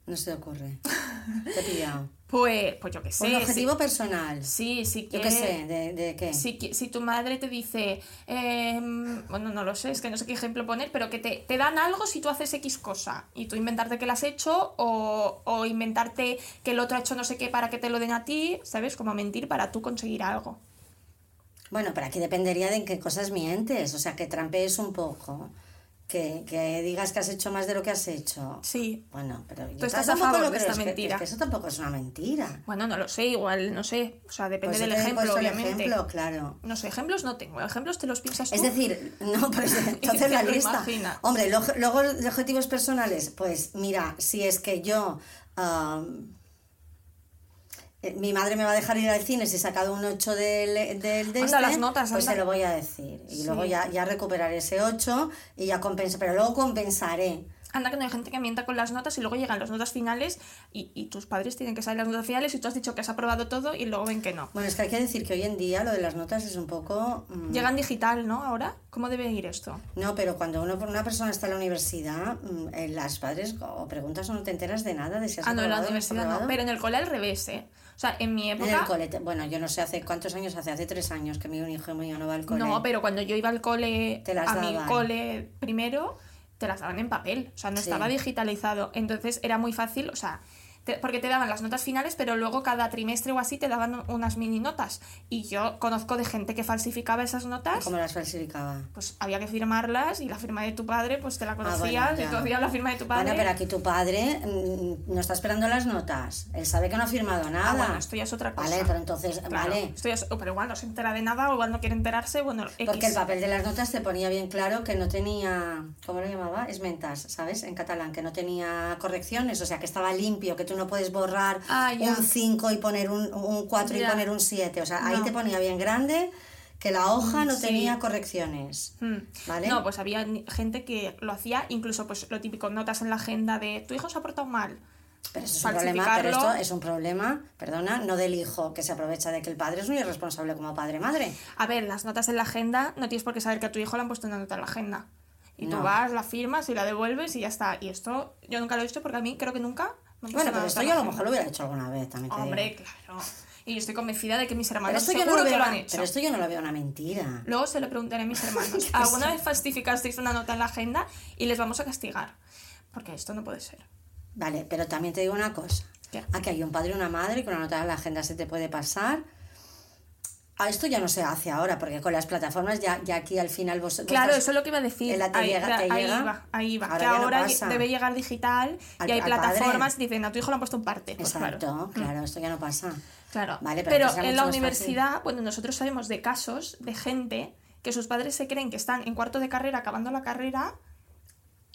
Speaker 1: No se te ocurre. Te he pillado.
Speaker 2: Pues, pues yo qué sé.
Speaker 1: un
Speaker 2: si-
Speaker 1: objetivo personal.
Speaker 2: Sí, sí
Speaker 1: Yo
Speaker 2: que...
Speaker 1: qué sé, ¿de, de qué?
Speaker 2: Si, si tu madre te dice, em, bueno, no lo sé, es que no sé qué ejemplo poner, pero que te, te dan algo si tú haces X cosa y tú inventarte que la has hecho o, o inventarte que el otro ha hecho no sé qué para que te lo den a ti, ¿sabes? Como mentir para tú conseguir algo.
Speaker 1: Bueno, pero aquí dependería de en qué cosas mientes, o sea, que trampees un poco, que, que digas que has hecho más de lo que has hecho.
Speaker 2: Sí.
Speaker 1: Bueno, pero yo
Speaker 2: ¿Tú estás a favor
Speaker 1: lo
Speaker 2: de esta
Speaker 1: que-
Speaker 2: mentira?
Speaker 1: es que eso tampoco es una mentira.
Speaker 2: Bueno, no lo sé, igual, no sé. O sea, depende
Speaker 1: Pues
Speaker 2: del ejemplo,
Speaker 1: el
Speaker 2: obviamente.
Speaker 1: ejemplo, claro.
Speaker 2: No sé, ejemplos no tengo. Ejemplos te los piensas tú.
Speaker 1: Es decir, no, pues entonces la lista.
Speaker 2: imaginas.
Speaker 1: Hombre, luego de objetivos personales, pues mira, si es que yo. am, eh, mi madre me va a dejar ir al cine si he sacado un 8 del, del de
Speaker 2: Anda,
Speaker 1: este,
Speaker 2: las notas,
Speaker 1: pues
Speaker 2: anda.
Speaker 1: se lo voy a decir. Y
Speaker 2: Sí.
Speaker 1: luego ya, ya recuperaré ese 8 y ya compensa, pero luego compensaré.
Speaker 2: Anda que no hay gente que mienta con las notas y luego llegan las notas finales y, y tus padres tienen que saber las notas finales y tú has dicho que has aprobado todo y luego ven que no.
Speaker 1: Bueno, es que hay que decir que hoy en día lo de las notas es un poco... mm,
Speaker 2: Llegan digital, ¿no? Ahora, ¿cómo debe ir esto?
Speaker 1: No, pero cuando uno, una persona está en la universidad, mm, eh, las padres o preguntas o no te enteras de nada de si has
Speaker 2: Ah, no, en la universidad no, pero en el cole al revés, ¿eh? O sea, en mi
Speaker 1: En
Speaker 2: época...
Speaker 1: el cole, bueno, yo no sé hace cuántos años hace, hace tres años que mi hijo mío no va al cole.
Speaker 2: No, pero cuando yo iba al cole,
Speaker 1: Te las
Speaker 2: a mi
Speaker 1: daban.
Speaker 2: cole primero, te las daban en papel, o sea, no
Speaker 1: Sí.
Speaker 2: estaba digitalizado. Entonces era muy fácil, o sea, te- porque te daban las notas finales, pero luego cada trimestre o así te daban unas mini notas. Y yo conozco de gente que falsificaba esas notas.
Speaker 1: ¿Cómo las falsificaba?
Speaker 2: Pues había que firmarlas y la firma de tu padre, pues te la conocías,
Speaker 1: Ah, bueno,
Speaker 2: y hacías la firma de tu padre.
Speaker 1: Bueno, pero aquí tu padre mm, no está esperando las notas. Él sabe que no ha firmado nada.
Speaker 2: Ah, bueno, esto ya es otra cosa.
Speaker 1: Vale, pero entonces,
Speaker 2: Claro,
Speaker 1: vale.
Speaker 2: esto ya es- pero igual no se entera de nada o igual no quiere enterarse, bueno, X.
Speaker 1: Porque el papel de las notas te ponía bien claro que no tenía, ¿cómo lo llamaba? Esmentas, ¿sabes? En catalán, que no tenía correcciones, o sea, que estaba limpio, que tú no puedes borrar
Speaker 2: Ah,
Speaker 1: un 5 y poner un, un 4 y poner un 7. O sea, ahí te ponía bien grande que la hoja no
Speaker 2: Sí.
Speaker 1: tenía correcciones.
Speaker 2: Mm.
Speaker 1: ¿Vale?
Speaker 2: No, pues había gente que lo hacía, incluso pues lo típico, notas en la agenda de tu hijo se ha portado mal.
Speaker 1: Pero eso es un problema, pero esto es un problema, perdona, no del hijo que se aprovecha de que el padre es un irresponsable como padre-madre.
Speaker 2: A ver, las notas en la agenda, no tienes por qué saber que a tu hijo le han puesto una nota en la agenda. Y tú vas, la firmas y la devuelves y ya está. Y esto yo nunca lo he visto porque a mí creo que nunca
Speaker 1: Bueno, pero esto yo a lo mejor lo hubiera hecho alguna vez también.
Speaker 2: Hombre, claro. Y yo estoy convencida de que mis hermanos
Speaker 1: esto, yo no
Speaker 2: seguro
Speaker 1: lo
Speaker 2: que lo han hecho.
Speaker 1: pero esto yo no lo veo una mentira.
Speaker 2: Luego se lo preguntaré a mis hermanos. ¿Alguna vez falsificasteis una nota en la agenda y les vamos a castigar? Porque esto no puede ser.
Speaker 1: Vale, pero también te digo una cosa.
Speaker 2: ¿Qué?
Speaker 1: Aquí hay un padre y una madre y con una nota en la agenda se te puede pasar. Esto ya no se hace ahora, porque con las plataformas ya, ya aquí al final vos...
Speaker 2: Claro, eso es lo que iba a decir.
Speaker 1: te
Speaker 2: ahí,
Speaker 1: llega-
Speaker 2: ahí
Speaker 1: llega.
Speaker 2: va, ahí va.
Speaker 1: Ahora
Speaker 2: que
Speaker 1: no
Speaker 2: ahora debe llegar digital
Speaker 1: Al-
Speaker 2: y hay plataformas que dicen, a tu hijo le han puesto un parte. Pues
Speaker 1: Exacto,
Speaker 2: claro.
Speaker 1: claro, esto ya no pasa.
Speaker 2: Claro.
Speaker 1: Vale, pero
Speaker 2: pero en la universidad, bueno, nosotros sabemos de casos de gente que sus padres se creen que están en cuarto de carrera, acabando la carrera,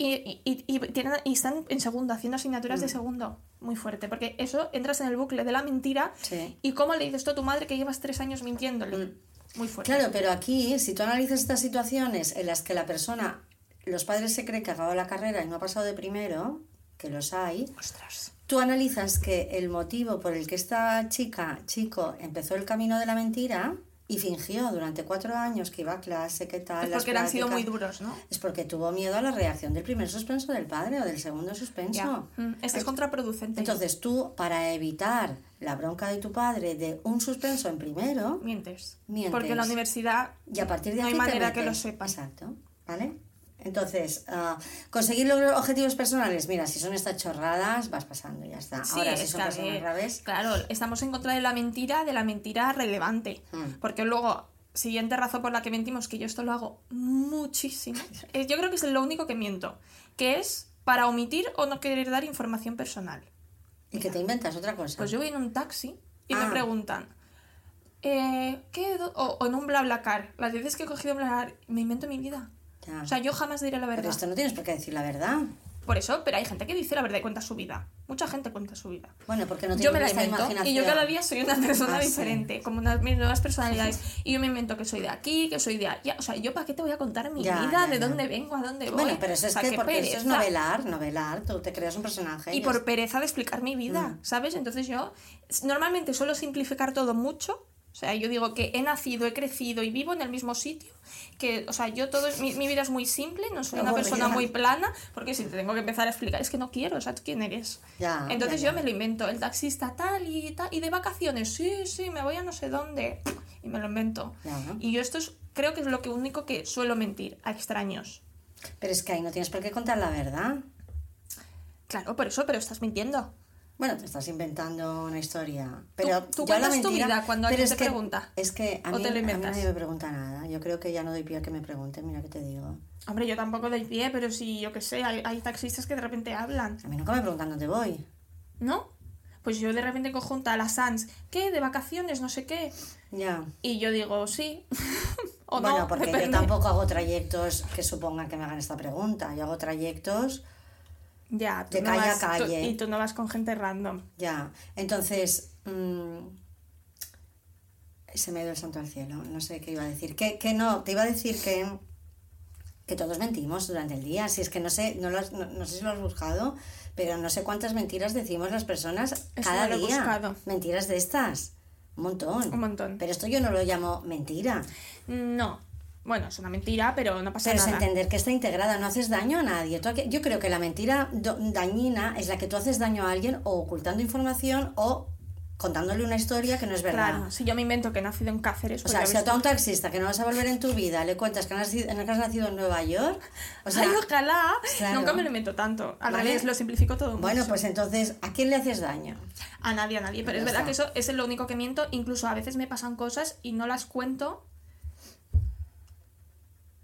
Speaker 2: y, y- y- tienen, y están en segundo, haciendo asignaturas de
Speaker 1: Mm.
Speaker 2: segundo. Muy fuerte, porque eso entras en el bucle de la mentira.
Speaker 1: Sí.
Speaker 2: ¿Y cómo le dices tú a tu madre que llevas tres años mintiéndole? Muy fuerte.
Speaker 1: Mm. Claro, pero aquí, si tú analizas estas situaciones en las que la persona, los padres se creen que ha acabado la carrera y no ha pasado de primero, que los hay,
Speaker 2: Ostras.
Speaker 1: tú analizas que el motivo por el que esta chica, chico, empezó el camino de la mentira y fingió durante cuatro años que iba a clase, qué tal,
Speaker 2: Es
Speaker 1: las
Speaker 2: porque han sido muy duros, ¿no?
Speaker 1: Es porque tuvo miedo a la reacción del primer suspenso del padre o del segundo suspenso.
Speaker 2: Esto es contraproducente.
Speaker 1: Entonces tú, para evitar la bronca de tu padre de un suspenso en primero,
Speaker 2: Mientes.
Speaker 1: Mientes.
Speaker 2: Porque en la universidad
Speaker 1: y a partir de
Speaker 2: no hay
Speaker 1: te
Speaker 2: manera que lo sepan.
Speaker 1: Exacto, ¿vale? Entonces, ah, conseguir los objetivos personales, mira, si son estas chorradas, vas pasando, ya está.
Speaker 2: Sí,
Speaker 1: Ahora, si
Speaker 2: es
Speaker 1: son personas graves,
Speaker 2: Claro, estamos en contra de la mentira, de la mentira relevante.
Speaker 1: Mm.
Speaker 2: Porque luego, siguiente razón por la que mentimos, que yo esto lo hago muchísimo. Yo creo que es lo único que miento. Que es para omitir o no querer dar información personal.
Speaker 1: y que te inventas otra cosa.
Speaker 2: Pues yo voy en un taxi y
Speaker 1: Ah.
Speaker 2: me preguntan. eh, ¿Qué? O, o en un BlaBlaCar. Las veces que he cogido BlaBlaCar, me invento mi vida.
Speaker 1: Ya.
Speaker 2: O sea, yo jamás diré la
Speaker 1: Pero
Speaker 2: verdad.
Speaker 1: esto no tienes por qué decir la verdad.
Speaker 2: Por eso, pero hay gente que dice la verdad y cuenta su vida. Mucha gente cuenta su vida.
Speaker 1: Bueno, porque no
Speaker 2: yo me la invento y yo cada día soy una persona
Speaker 1: Ah, sí.
Speaker 2: diferente, como unas mis nuevas personalidades. Y yo me invento que soy de aquí, que soy de allá. O sea, ¿yo para qué te voy a contar mi
Speaker 1: Ya,
Speaker 2: vida?
Speaker 1: ya,
Speaker 2: ¿De dónde vengo? ¿A dónde voy?
Speaker 1: Bueno, pero eso es que
Speaker 2: qué
Speaker 1: porque eso es novelar, novelar, tú te creas un personaje.
Speaker 2: Y
Speaker 1: ya
Speaker 2: por
Speaker 1: está.
Speaker 2: pereza de explicar mi vida,
Speaker 1: Mm.
Speaker 2: ¿sabes? Entonces yo normalmente suelo simplificar todo mucho. O sea, yo digo que he nacido, he crecido y vivo en el mismo sitio. Que, o sea, yo todo mi, mi vida es muy simple, no soy una persona muy plana, porque si te tengo que empezar a explicar, es que no quiero, o sea, ¿tú quién eres?
Speaker 1: Ya,
Speaker 2: Entonces
Speaker 1: ya,
Speaker 2: yo me lo invento, el taxista tal y tal, y de vacaciones, sí, sí, me voy a no sé dónde, y me lo invento. Y yo esto es, creo que es lo que único que suelo mentir a extraños.
Speaker 1: Pero es que ahí no tienes por qué contar la verdad.
Speaker 2: Claro, por eso, pero estás mintiendo.
Speaker 1: Bueno, te estás inventando una historia. Pero
Speaker 2: tú
Speaker 1: la
Speaker 2: cuentas tu
Speaker 1: mentira-
Speaker 2: vida cuando alguien
Speaker 1: es
Speaker 2: te
Speaker 1: que-
Speaker 2: pregunta.
Speaker 1: Es que a
Speaker 2: ¿O
Speaker 1: mí, a mí nadie me pregunta nada. Yo creo que ya no doy pie a que me pregunten, mira que te digo.
Speaker 2: Hombre, yo tampoco doy pie, pero si, yo qué sé, hay, hay taxistas que de repente hablan,
Speaker 1: A mí nunca me preguntan dónde voy.
Speaker 2: ¿no? Pues yo de repente cojo un tal a Sans, ¿qué? ¿De vacaciones? No sé qué.
Speaker 1: Ya.
Speaker 2: Y yo digo, sí. o
Speaker 1: bueno,
Speaker 2: no,
Speaker 1: porque
Speaker 2: depende.
Speaker 1: yo tampoco hago trayectos que supongan que me hagan esta pregunta. Yo hago trayectos,
Speaker 2: Ya, tú
Speaker 1: de
Speaker 2: no
Speaker 1: calle a
Speaker 2: vas- tú-
Speaker 1: calle.
Speaker 2: y tú no vas con gente random.
Speaker 1: ya. Entonces, mm, se me ha ido el santo al cielo. No sé qué iba a decir. Que, que no, te iba a decir que, que todos mentimos durante el día. Si es que no sé, no, lo has- no, no sé si lo has buscado, pero no sé cuántas mentiras decimos las personas
Speaker 2: Eso
Speaker 1: cada
Speaker 2: lo
Speaker 1: día.
Speaker 2: buscado.
Speaker 1: Mentiras de estas. Un montón.
Speaker 2: Un montón.
Speaker 1: Pero esto yo no lo llamo mentira.
Speaker 2: No. Bueno, es una mentira, pero no pasa
Speaker 1: Pero es
Speaker 2: nada.
Speaker 1: entender que está integrada, no haces daño a nadie. Yo creo que la mentira dañina es la que tú haces daño a alguien o ocultando información o contándole una historia que no es verdad.
Speaker 2: Claro, si yo me invento que he nacido en Cáceres,
Speaker 1: O
Speaker 2: pues
Speaker 1: sea, si a un taxista que no vas a volver en tu vida le cuentas que, has nacido, que has nacido en Nueva York, o sea,
Speaker 2: Ay, ojalá.
Speaker 1: claro.
Speaker 2: Nunca me lo invento tanto. Al
Speaker 1: Vale.
Speaker 2: revés, lo simplifico todo
Speaker 1: bueno, pues entonces, ¿a quién le haces daño?
Speaker 2: A nadie, a nadie. Pero es verdad
Speaker 1: está.
Speaker 2: que eso es lo único que miento. Incluso a veces me pasan cosas y no las cuento.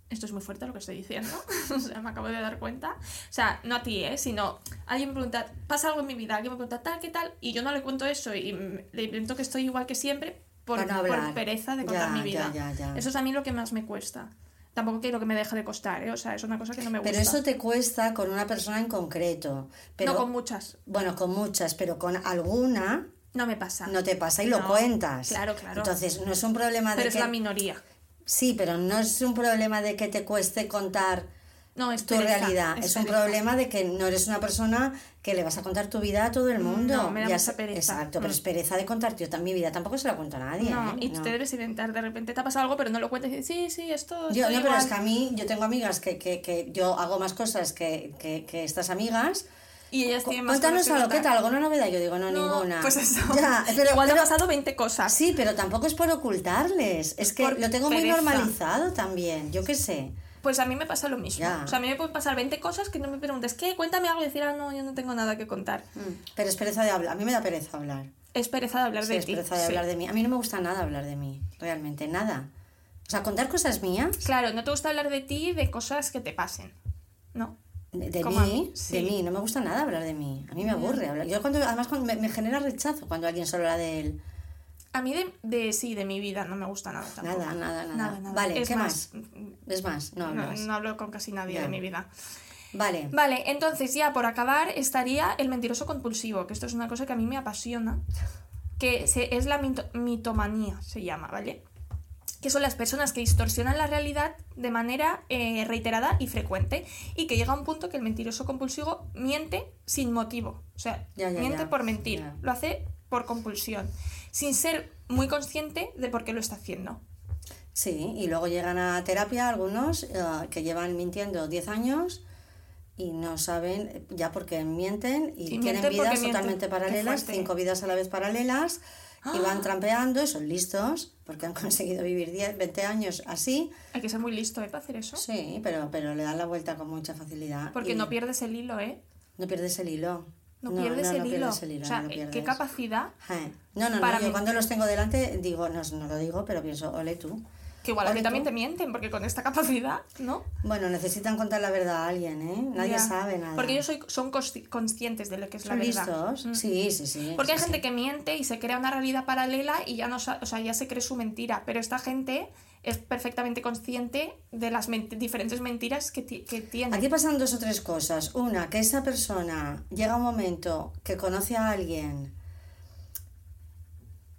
Speaker 2: Esto es muy fuerte lo que estoy diciendo. o sea, me acabo de dar cuenta. O sea, no a ti, ¿eh? Sino alguien me pregunta, pasa algo en mi vida, alguien me pregunta tal, ¿qué tal? Y yo no le cuento eso y le invento que estoy igual que siempre por,
Speaker 1: no
Speaker 2: por pereza de contar
Speaker 1: Ya,
Speaker 2: mi vida.
Speaker 1: ya, ya.
Speaker 2: Eso es a mí lo que más me cuesta. Tampoco quiero que me deje de costar, ¿eh? O sea, es una cosa que no me gusta.
Speaker 1: Pero eso te cuesta con una persona en concreto. Pero,
Speaker 2: No con muchas.
Speaker 1: Bueno, con muchas, pero con alguna
Speaker 2: No me pasa.
Speaker 1: no te pasa y lo
Speaker 2: No,
Speaker 1: cuentas.
Speaker 2: claro, claro.
Speaker 1: Entonces, no es un problema de
Speaker 2: pero es
Speaker 1: que...
Speaker 2: la minoría.
Speaker 1: Sí, pero no es un problema de que te cueste contar
Speaker 2: No, es
Speaker 1: tu
Speaker 2: pereza,
Speaker 1: realidad. Es, un
Speaker 2: pereza.
Speaker 1: problema de que no eres una persona que le vas a contar tu vida a todo el mundo.
Speaker 2: No, me da
Speaker 1: Ya
Speaker 2: mucha
Speaker 1: sé-
Speaker 2: pereza.
Speaker 1: Exacto, pero es pereza de contar yo también mi vida. Tampoco se la cuento a nadie.
Speaker 2: No,
Speaker 1: ¿eh?
Speaker 2: y tú
Speaker 1: No.
Speaker 2: te debes inventar, de repente te ha pasado algo, pero no lo cuentas y dices, sí, sí, esto
Speaker 1: Yo, no, pero
Speaker 2: igual".
Speaker 1: es que a mí, yo tengo amigas que, que, que yo hago más cosas que, que, que estas amigas.
Speaker 2: Y ellas tienen más
Speaker 1: Cuéntanos algo, ¿qué tal? ¿Alguna novedad? Yo digo, no,
Speaker 2: No,
Speaker 1: ninguna.
Speaker 2: Pues eso.
Speaker 1: Ya, pero,
Speaker 2: Igual te
Speaker 1: pero-
Speaker 2: ha pasado 20 cosas.
Speaker 1: Sí, pero tampoco es por ocultarles. Es que
Speaker 2: Por
Speaker 1: lo tengo muy
Speaker 2: pereza.
Speaker 1: normalizado también. Yo qué sé.
Speaker 2: Pues a mí me pasa lo mismo.
Speaker 1: Ya.
Speaker 2: O sea, a mí me pueden pasar 20 cosas que no me preguntes, ¿qué? Cuéntame algo y decir, ah, no, yo no tengo nada que contar.
Speaker 1: Mm, Pero es pereza de hablar. A mí me da pereza hablar.
Speaker 2: Es pereza de hablar
Speaker 1: Sí,
Speaker 2: de
Speaker 1: es
Speaker 2: ti.
Speaker 1: pereza de
Speaker 2: sí.
Speaker 1: hablar de mí. A mí no me gusta nada hablar de mí, realmente, nada. O sea, contar cosas mías,
Speaker 2: Claro, no te gusta hablar de ti, de cosas que te pasen. ¿No?
Speaker 1: De, mí,
Speaker 2: mí, sí.
Speaker 1: de mí, no me gusta nada hablar de mí. A mí me aburre hablar. Yo cuando, además cuando me, me genera rechazo cuando alguien solo habla de él.
Speaker 2: A mí de, de sí, de mi vida, no me gusta nada tampoco.
Speaker 1: Nada, nada, nada.
Speaker 2: Nada, nada.
Speaker 1: Vale,
Speaker 2: Es
Speaker 1: ¿qué
Speaker 2: más,
Speaker 1: Es más, no
Speaker 2: No,
Speaker 1: hablas.
Speaker 2: no hablo con casi nadie de mi vida.
Speaker 1: Vale.
Speaker 2: Vale, entonces ya por acabar estaría el mentiroso compulsivo, que esto es una cosa que a mí me apasiona, que se- es la mito- mitomanía, se llama, ¿vale? Que son las personas que distorsionan la realidad de manera eh, reiterada y frecuente y que llega a un punto que el mentiroso compulsivo miente sin motivo, o sea,
Speaker 1: Ya, ya,
Speaker 2: miente
Speaker 1: ya.
Speaker 2: por mentir, lo hace por compulsión, sin ser muy consciente de por qué lo está haciendo.
Speaker 1: Sí, y luego llegan a terapia algunos eh, que llevan mintiendo 10 años y no saben eh, ya por qué mienten y
Speaker 2: Y
Speaker 1: tienen
Speaker 2: porque
Speaker 1: vidas totalmente paralelas, cinco vidas a la vez paralelas y van trampeando y son listos porque han conseguido vivir 10, 20 años así.
Speaker 2: Hay que ser muy listo ¿eh? para hacer eso.
Speaker 1: Sí, pero, pero le dan la vuelta con mucha facilidad.
Speaker 2: Porque
Speaker 1: y
Speaker 2: no pierdes el hilo, ¿eh?
Speaker 1: no pierdes el hilo.
Speaker 2: No, pierdes, el, hilo.
Speaker 1: pierdes el hilo,
Speaker 2: O sea,
Speaker 1: no lo
Speaker 2: qué capacidad.
Speaker 1: Eh, No, no, no,
Speaker 2: Para
Speaker 1: yo cuando los tengo delante digo, no, no lo digo, pero pienso, ole tú.
Speaker 2: Que igual a mí también te mienten, porque con esta capacidad, ¿no?
Speaker 1: Bueno, necesitan contar la verdad a alguien, ¿eh? Nadie
Speaker 2: Ya.
Speaker 1: sabe nada.
Speaker 2: Porque ellos soy- son consci- conscientes de lo que es
Speaker 1: ¿Son
Speaker 2: la verdad.
Speaker 1: listos?
Speaker 2: Mm.
Speaker 1: Sí, sí, sí.
Speaker 2: Porque hay
Speaker 1: sí,
Speaker 2: gente que miente y se crea una realidad paralela y ya no o sea, ya se cree su mentira. Pero esta gente es perfectamente consciente de las ment- diferentes mentiras que, ti- que tiene.
Speaker 1: Aquí pasan dos o tres cosas. Una, que esa persona llega un momento que conoce a alguien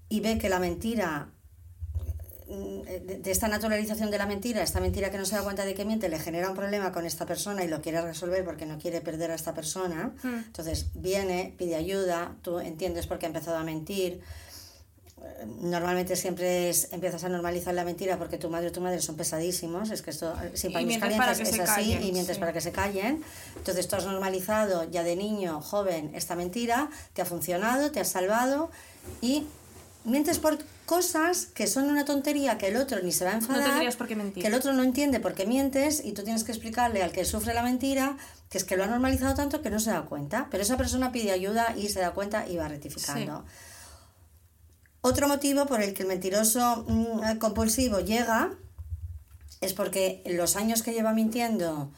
Speaker 1: y ve que la mentira, de, esta naturalización de la mentira, esta mentira que no se da cuenta de que miente, le genera un problema con esta persona y lo quiere resolver porque no quiere perder a esta persona.
Speaker 2: Hmm.
Speaker 1: Entonces viene, pide ayuda, tú entiendes por qué ha empezado a mentir. Eh, Normalmente siempre es, empiezas a normalizar la mentira porque tu madre y tu madre son pesadísimos, es que esto eh, sin paños calientes es así
Speaker 2: callen,
Speaker 1: y mientes
Speaker 2: sí.
Speaker 1: para que se callen. Entonces tú has normalizado ya de niño, joven, esta mentira, te ha funcionado, te ha salvado y mientes por cosas que son una tontería que el otro ni se va a enfadar.
Speaker 2: tendrías por qué mentir.
Speaker 1: Que el otro no entiende por qué mientes y tú tienes que explicarle al que sufre la mentira que es que lo ha normalizado tanto que no se da cuenta. Pero esa persona pide ayuda y se da cuenta y va rectificando. Otro motivo por el que el mentiroso mm, compulsivo llega es porque los años que lleva mintiendo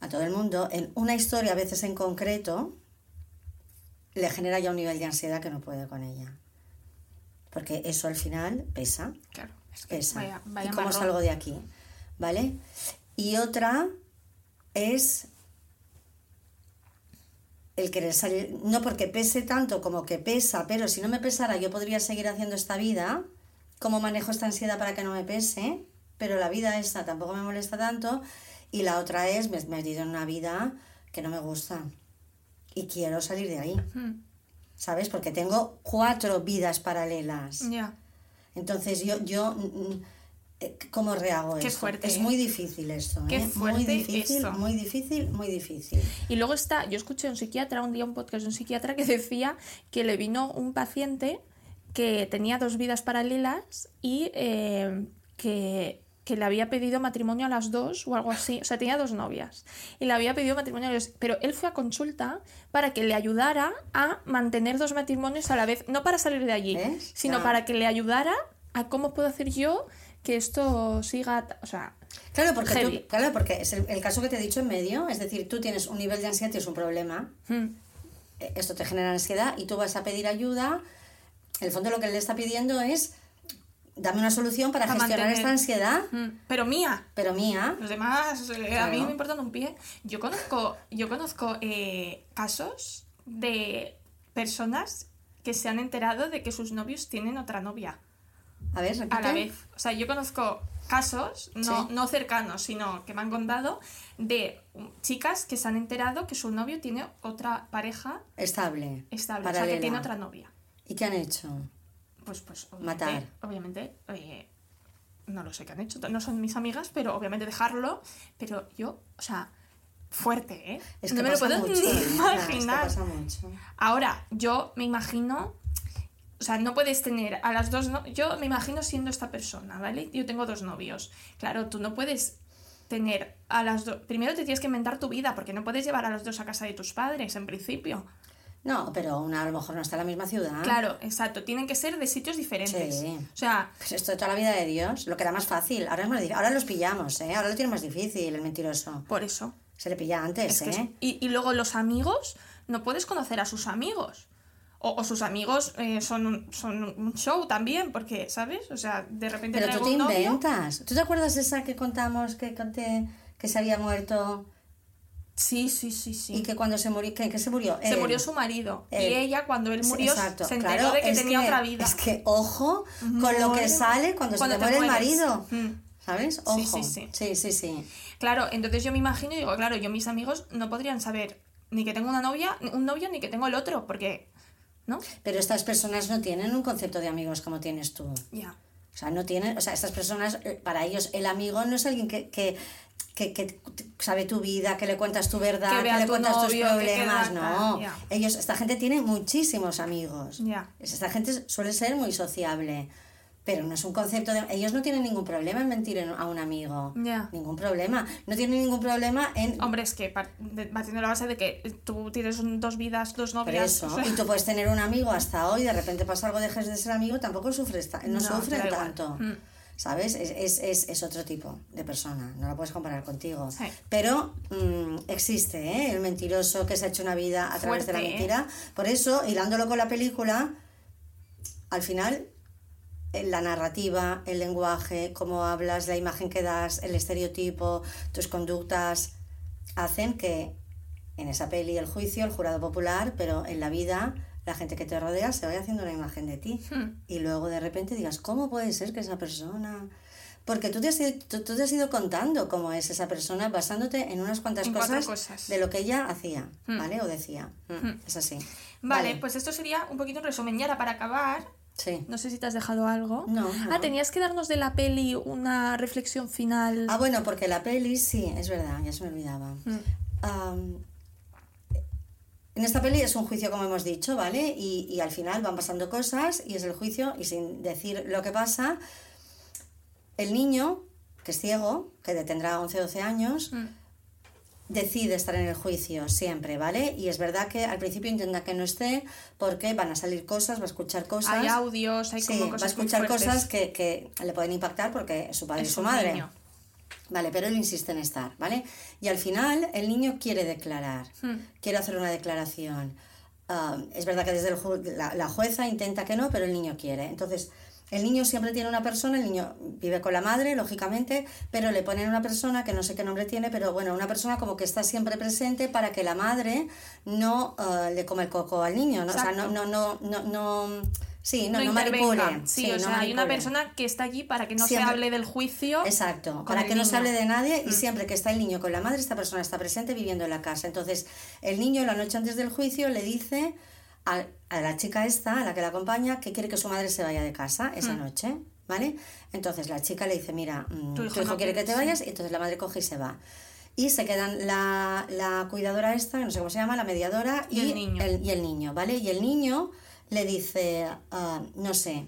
Speaker 1: a todo el mundo, en una historia a veces en concreto, le genera ya un nivel de ansiedad que no puede con ella. Porque eso al final pesa,
Speaker 2: Claro, es que
Speaker 1: pesa.
Speaker 2: vaya, vaya
Speaker 1: ¿Y cómo
Speaker 2: marrón.
Speaker 1: salgo de aquí? ¿Vale? Y otra es el querer salir, no porque pese tanto como que pesa, pero si no me pesara yo podría seguir haciendo esta vida, ¿cómo manejo esta ansiedad para que no me pese? Pero la vida esta tampoco me molesta tanto y la otra es, me he metido en una vida que no me gusta y quiero salir de ahí,
Speaker 2: Mm,
Speaker 1: ¿sabes? Porque tengo cuatro vidas paralelas.
Speaker 2: Ya.
Speaker 1: Entonces yo, yo mm, eh, ¿cómo rehago
Speaker 2: Qué
Speaker 1: esto?
Speaker 2: fuerte,
Speaker 1: Es
Speaker 2: ¿eh?
Speaker 1: muy difícil esto,
Speaker 2: Qué
Speaker 1: ¿eh? muy
Speaker 2: fuerte
Speaker 1: difícil,
Speaker 2: esto.
Speaker 1: muy difícil, muy difícil.
Speaker 2: Y luego está, yo escuché a un psiquiatra, un día un podcast de un psiquiatra que decía que le vino un paciente que tenía dos vidas paralelas y eh, que, que le había pedido matrimonio a las dos o algo así. O sea, tenía dos novias. Y le había pedido matrimonio a las Pero él fue a consulta para que le ayudara a mantener dos matrimonios a la vez, no para salir de allí,
Speaker 1: ¿Ves?
Speaker 2: sino para que le ayudara a cómo puedo hacer yo que esto siga, o sea,
Speaker 1: Claro, porque, tú- claro, porque es el, el caso que te he dicho en medio, es decir, tú tienes un nivel de ansiedad, tienes un problema,
Speaker 2: mm,
Speaker 1: eh, esto te genera ansiedad y tú vas a pedir ayuda, en el fondo lo que él le está pidiendo es, dame una solución para gestionar
Speaker 2: mantener.
Speaker 1: esta ansiedad,
Speaker 2: mm. pero mía,
Speaker 1: pero mía,
Speaker 2: Los demás, eh, a mí me importan un pie. Yo conozco, yo conozco eh, casos de personas que se han enterado de que sus novios tienen otra novia
Speaker 1: a ver, repite.
Speaker 2: a la vez. O sea, yo conozco casos, no,
Speaker 1: Sí.
Speaker 2: no cercanos, sino que me han contado, de um, chicas que se han enterado que su novio tiene otra pareja
Speaker 1: Estable,
Speaker 2: estable, o sea,
Speaker 1: paralela.
Speaker 2: que tiene otra novia.
Speaker 1: ¿Y qué han hecho?
Speaker 2: Pues, pues, obviamente,
Speaker 1: Matar.
Speaker 2: obviamente, no lo sé qué han hecho, no son mis amigas, pero obviamente dejarlo, pero yo, o sea, fuerte, ¿eh?
Speaker 1: Es
Speaker 2: no
Speaker 1: que
Speaker 2: me lo puedo
Speaker 1: mucho,
Speaker 2: ni
Speaker 1: ¿eh? Ya, es que
Speaker 2: imaginar.
Speaker 1: pasa mucho.
Speaker 2: Ahora, yo me imagino, o sea, no puedes tener a las dos, no yo me imagino siendo esta persona, ¿vale? Yo tengo dos novios. Claro, tú no puedes tener a las dos, primero te tienes que inventar tu vida, porque no puedes llevar a los dos a casa de tus padres, en principio.
Speaker 1: No, pero una a lo mejor no está en la misma ciudad.
Speaker 2: Claro, exacto, tienen que ser de sitios diferentes.
Speaker 1: Sí.
Speaker 2: O sea,
Speaker 1: Pues esto de toda la vida de Dios, lo que era más fácil. Ahora, es más ahora los pillamos, ¿eh? Ahora lo tiene más difícil el mentiroso.
Speaker 2: por eso.
Speaker 1: Se le pilla antes,
Speaker 2: Es que es-
Speaker 1: ¿eh?
Speaker 2: y, y luego los amigos, no puedes conocer a sus amigos. O, o sus amigos eh, son, un, son un show también, porque, ¿sabes? O sea, de repente
Speaker 1: Pero tú te
Speaker 2: novio.
Speaker 1: inventas. ¿Tú te acuerdas esa que contamos que conté que se había muerto
Speaker 2: Sí, sí, sí, sí.
Speaker 1: y que cuando se murió, que, que se murió?
Speaker 2: se murió su marido. Y ella, cuando él murió,
Speaker 1: exacto,
Speaker 2: se enteró
Speaker 1: claro,
Speaker 2: de que tenía otra vida.
Speaker 1: Es que ojo con lo que sale cuando,
Speaker 2: cuando
Speaker 1: se te
Speaker 2: te
Speaker 1: muere el marido.
Speaker 2: Mm.
Speaker 1: ¿Sabes? Ojo.
Speaker 2: Sí, sí, sí.
Speaker 1: sí, sí.
Speaker 2: Claro, entonces yo me imagino y digo, claro, yo mis amigos no podrían saber ni que tengo una novia, un novio, ni que tengo el otro, porque. ¿No?
Speaker 1: Pero estas personas no tienen un concepto de amigos como tienes tú.
Speaker 2: Ya.
Speaker 1: O sea, no tienen, o sea, estas personas, eh, para ellos el amigo no es alguien que, que que, que sabe tu vida, que le cuentas tu verdad,
Speaker 2: Que
Speaker 1: que, le
Speaker 2: tu
Speaker 1: cuentas
Speaker 2: novio,
Speaker 1: tus
Speaker 2: que
Speaker 1: problemas,
Speaker 2: queda-
Speaker 1: no.
Speaker 2: ah, ya.
Speaker 1: Ellos, esta gente tiene muchísimos amigos.
Speaker 2: Ya.
Speaker 1: Esta gente suele ser muy sociable, pero no es un concepto de... Ellos no tienen ningún problema en mentir en- a un amigo.
Speaker 2: Ya.
Speaker 1: Ningún problema. No tienen ningún problema en...
Speaker 2: Hombre, es que partiendo de la base de que tú tienes dos vidas, dos novias.
Speaker 1: eso,
Speaker 2: o sea,
Speaker 1: y tú puedes tener un amigo hasta hoy, de repente pasa algo, dejes de ser amigo, tampoco sufres, no,
Speaker 2: No,
Speaker 1: sufren tanto.
Speaker 2: Mm.
Speaker 1: ¿Sabes? Es, es, es, es otro tipo de persona, no la puedes comparar contigo.
Speaker 2: Sí.
Speaker 1: Pero mm, existe, ¿eh? El mentiroso que se ha hecho una vida a través de la
Speaker 2: ¿eh?
Speaker 1: mentira. Por eso, hilándolo con la película, al final, la narrativa, el lenguaje, cómo hablas, la imagen que das, el estereotipo, tus conductas, hacen que en esa peli el juicio, el jurado popular, pero en la vida la gente que te rodea se vaya haciendo una imagen de ti.
Speaker 2: Hmm.
Speaker 1: Y luego de repente digas, ¿cómo puede ser que esa persona... Porque tú te, has ido, tú, tú te has ido contando cómo es esa persona basándote en unas cuantas
Speaker 2: En
Speaker 1: cosas,
Speaker 2: cosas.
Speaker 1: de lo que ella hacía,
Speaker 2: Hmm.
Speaker 1: ¿vale? O decía. Mm,
Speaker 2: Hmm.
Speaker 1: Es así.
Speaker 2: Vale, pues esto sería un poquito un resumen. Y ahora para acabar,
Speaker 1: Sí.
Speaker 2: no sé si te has dejado algo.
Speaker 1: No, no.
Speaker 2: Ah, tenías que darnos de la peli una reflexión final.
Speaker 1: Ah, bueno, porque la peli, sí, es verdad, ya se me olvidaba.
Speaker 2: Mm.
Speaker 1: Am, en esta peli es un juicio, como hemos dicho, ¿vale? Y, y al final van pasando cosas y es el juicio y sin decir lo que pasa, el niño, que es ciego, que tendrá 11 o 12 años,
Speaker 2: Mm.
Speaker 1: decide estar en el juicio siempre, ¿vale? Y es verdad que al principio intenta que no esté porque van a salir cosas, va a escuchar cosas.
Speaker 2: Hay audios, hay
Speaker 1: Sí,
Speaker 2: como
Speaker 1: va a
Speaker 2: cosas
Speaker 1: escuchar cosas que, que le pueden impactar porque es su padre
Speaker 2: Es
Speaker 1: y su madre.
Speaker 2: niño.
Speaker 1: Vale, pero él insiste en estar, ¿vale? Y al final el niño quiere declarar,
Speaker 2: Hmm.
Speaker 1: quiere hacer una declaración. Ah, es verdad que desde el ju- la, la jueza intenta que no, pero el niño quiere. Entonces, el niño siempre tiene una persona, el niño vive con la madre, lógicamente, pero le ponen una persona que no sé qué nombre tiene, pero bueno, una persona como que está siempre presente para que la madre no ah, le come el coco al niño, ¿no? O sea, no, no, no, no, no, sí, no, no,
Speaker 2: intervenga.
Speaker 1: manipule.
Speaker 2: Sí,
Speaker 1: sí,
Speaker 2: o
Speaker 1: no
Speaker 2: sea, hay una persona que está allí para que no
Speaker 1: Siempre-
Speaker 2: se hable del juicio.
Speaker 1: Exacto, para
Speaker 2: el
Speaker 1: que no se hable de nadie y
Speaker 2: Mm.
Speaker 1: siempre que está el niño con la madre, esta persona está presente viviendo en la casa. Entonces, el niño la noche antes del juicio le dice a, a la chica esta, a la que la acompaña, que quiere que su madre se vaya de casa esa
Speaker 2: Mm.
Speaker 1: noche, ¿vale? Entonces la chica le dice, mira, mm,
Speaker 2: Tu
Speaker 1: tu
Speaker 2: hijo no
Speaker 1: quiere que te
Speaker 2: sí.
Speaker 1: vayas, y entonces la madre coge y se va. Y se quedan la, la cuidadora esta, no sé cómo se llama, la mediadora,
Speaker 2: Y el niño.
Speaker 1: y el niño, ¿vale? Y el niño le dice, ah, no sé,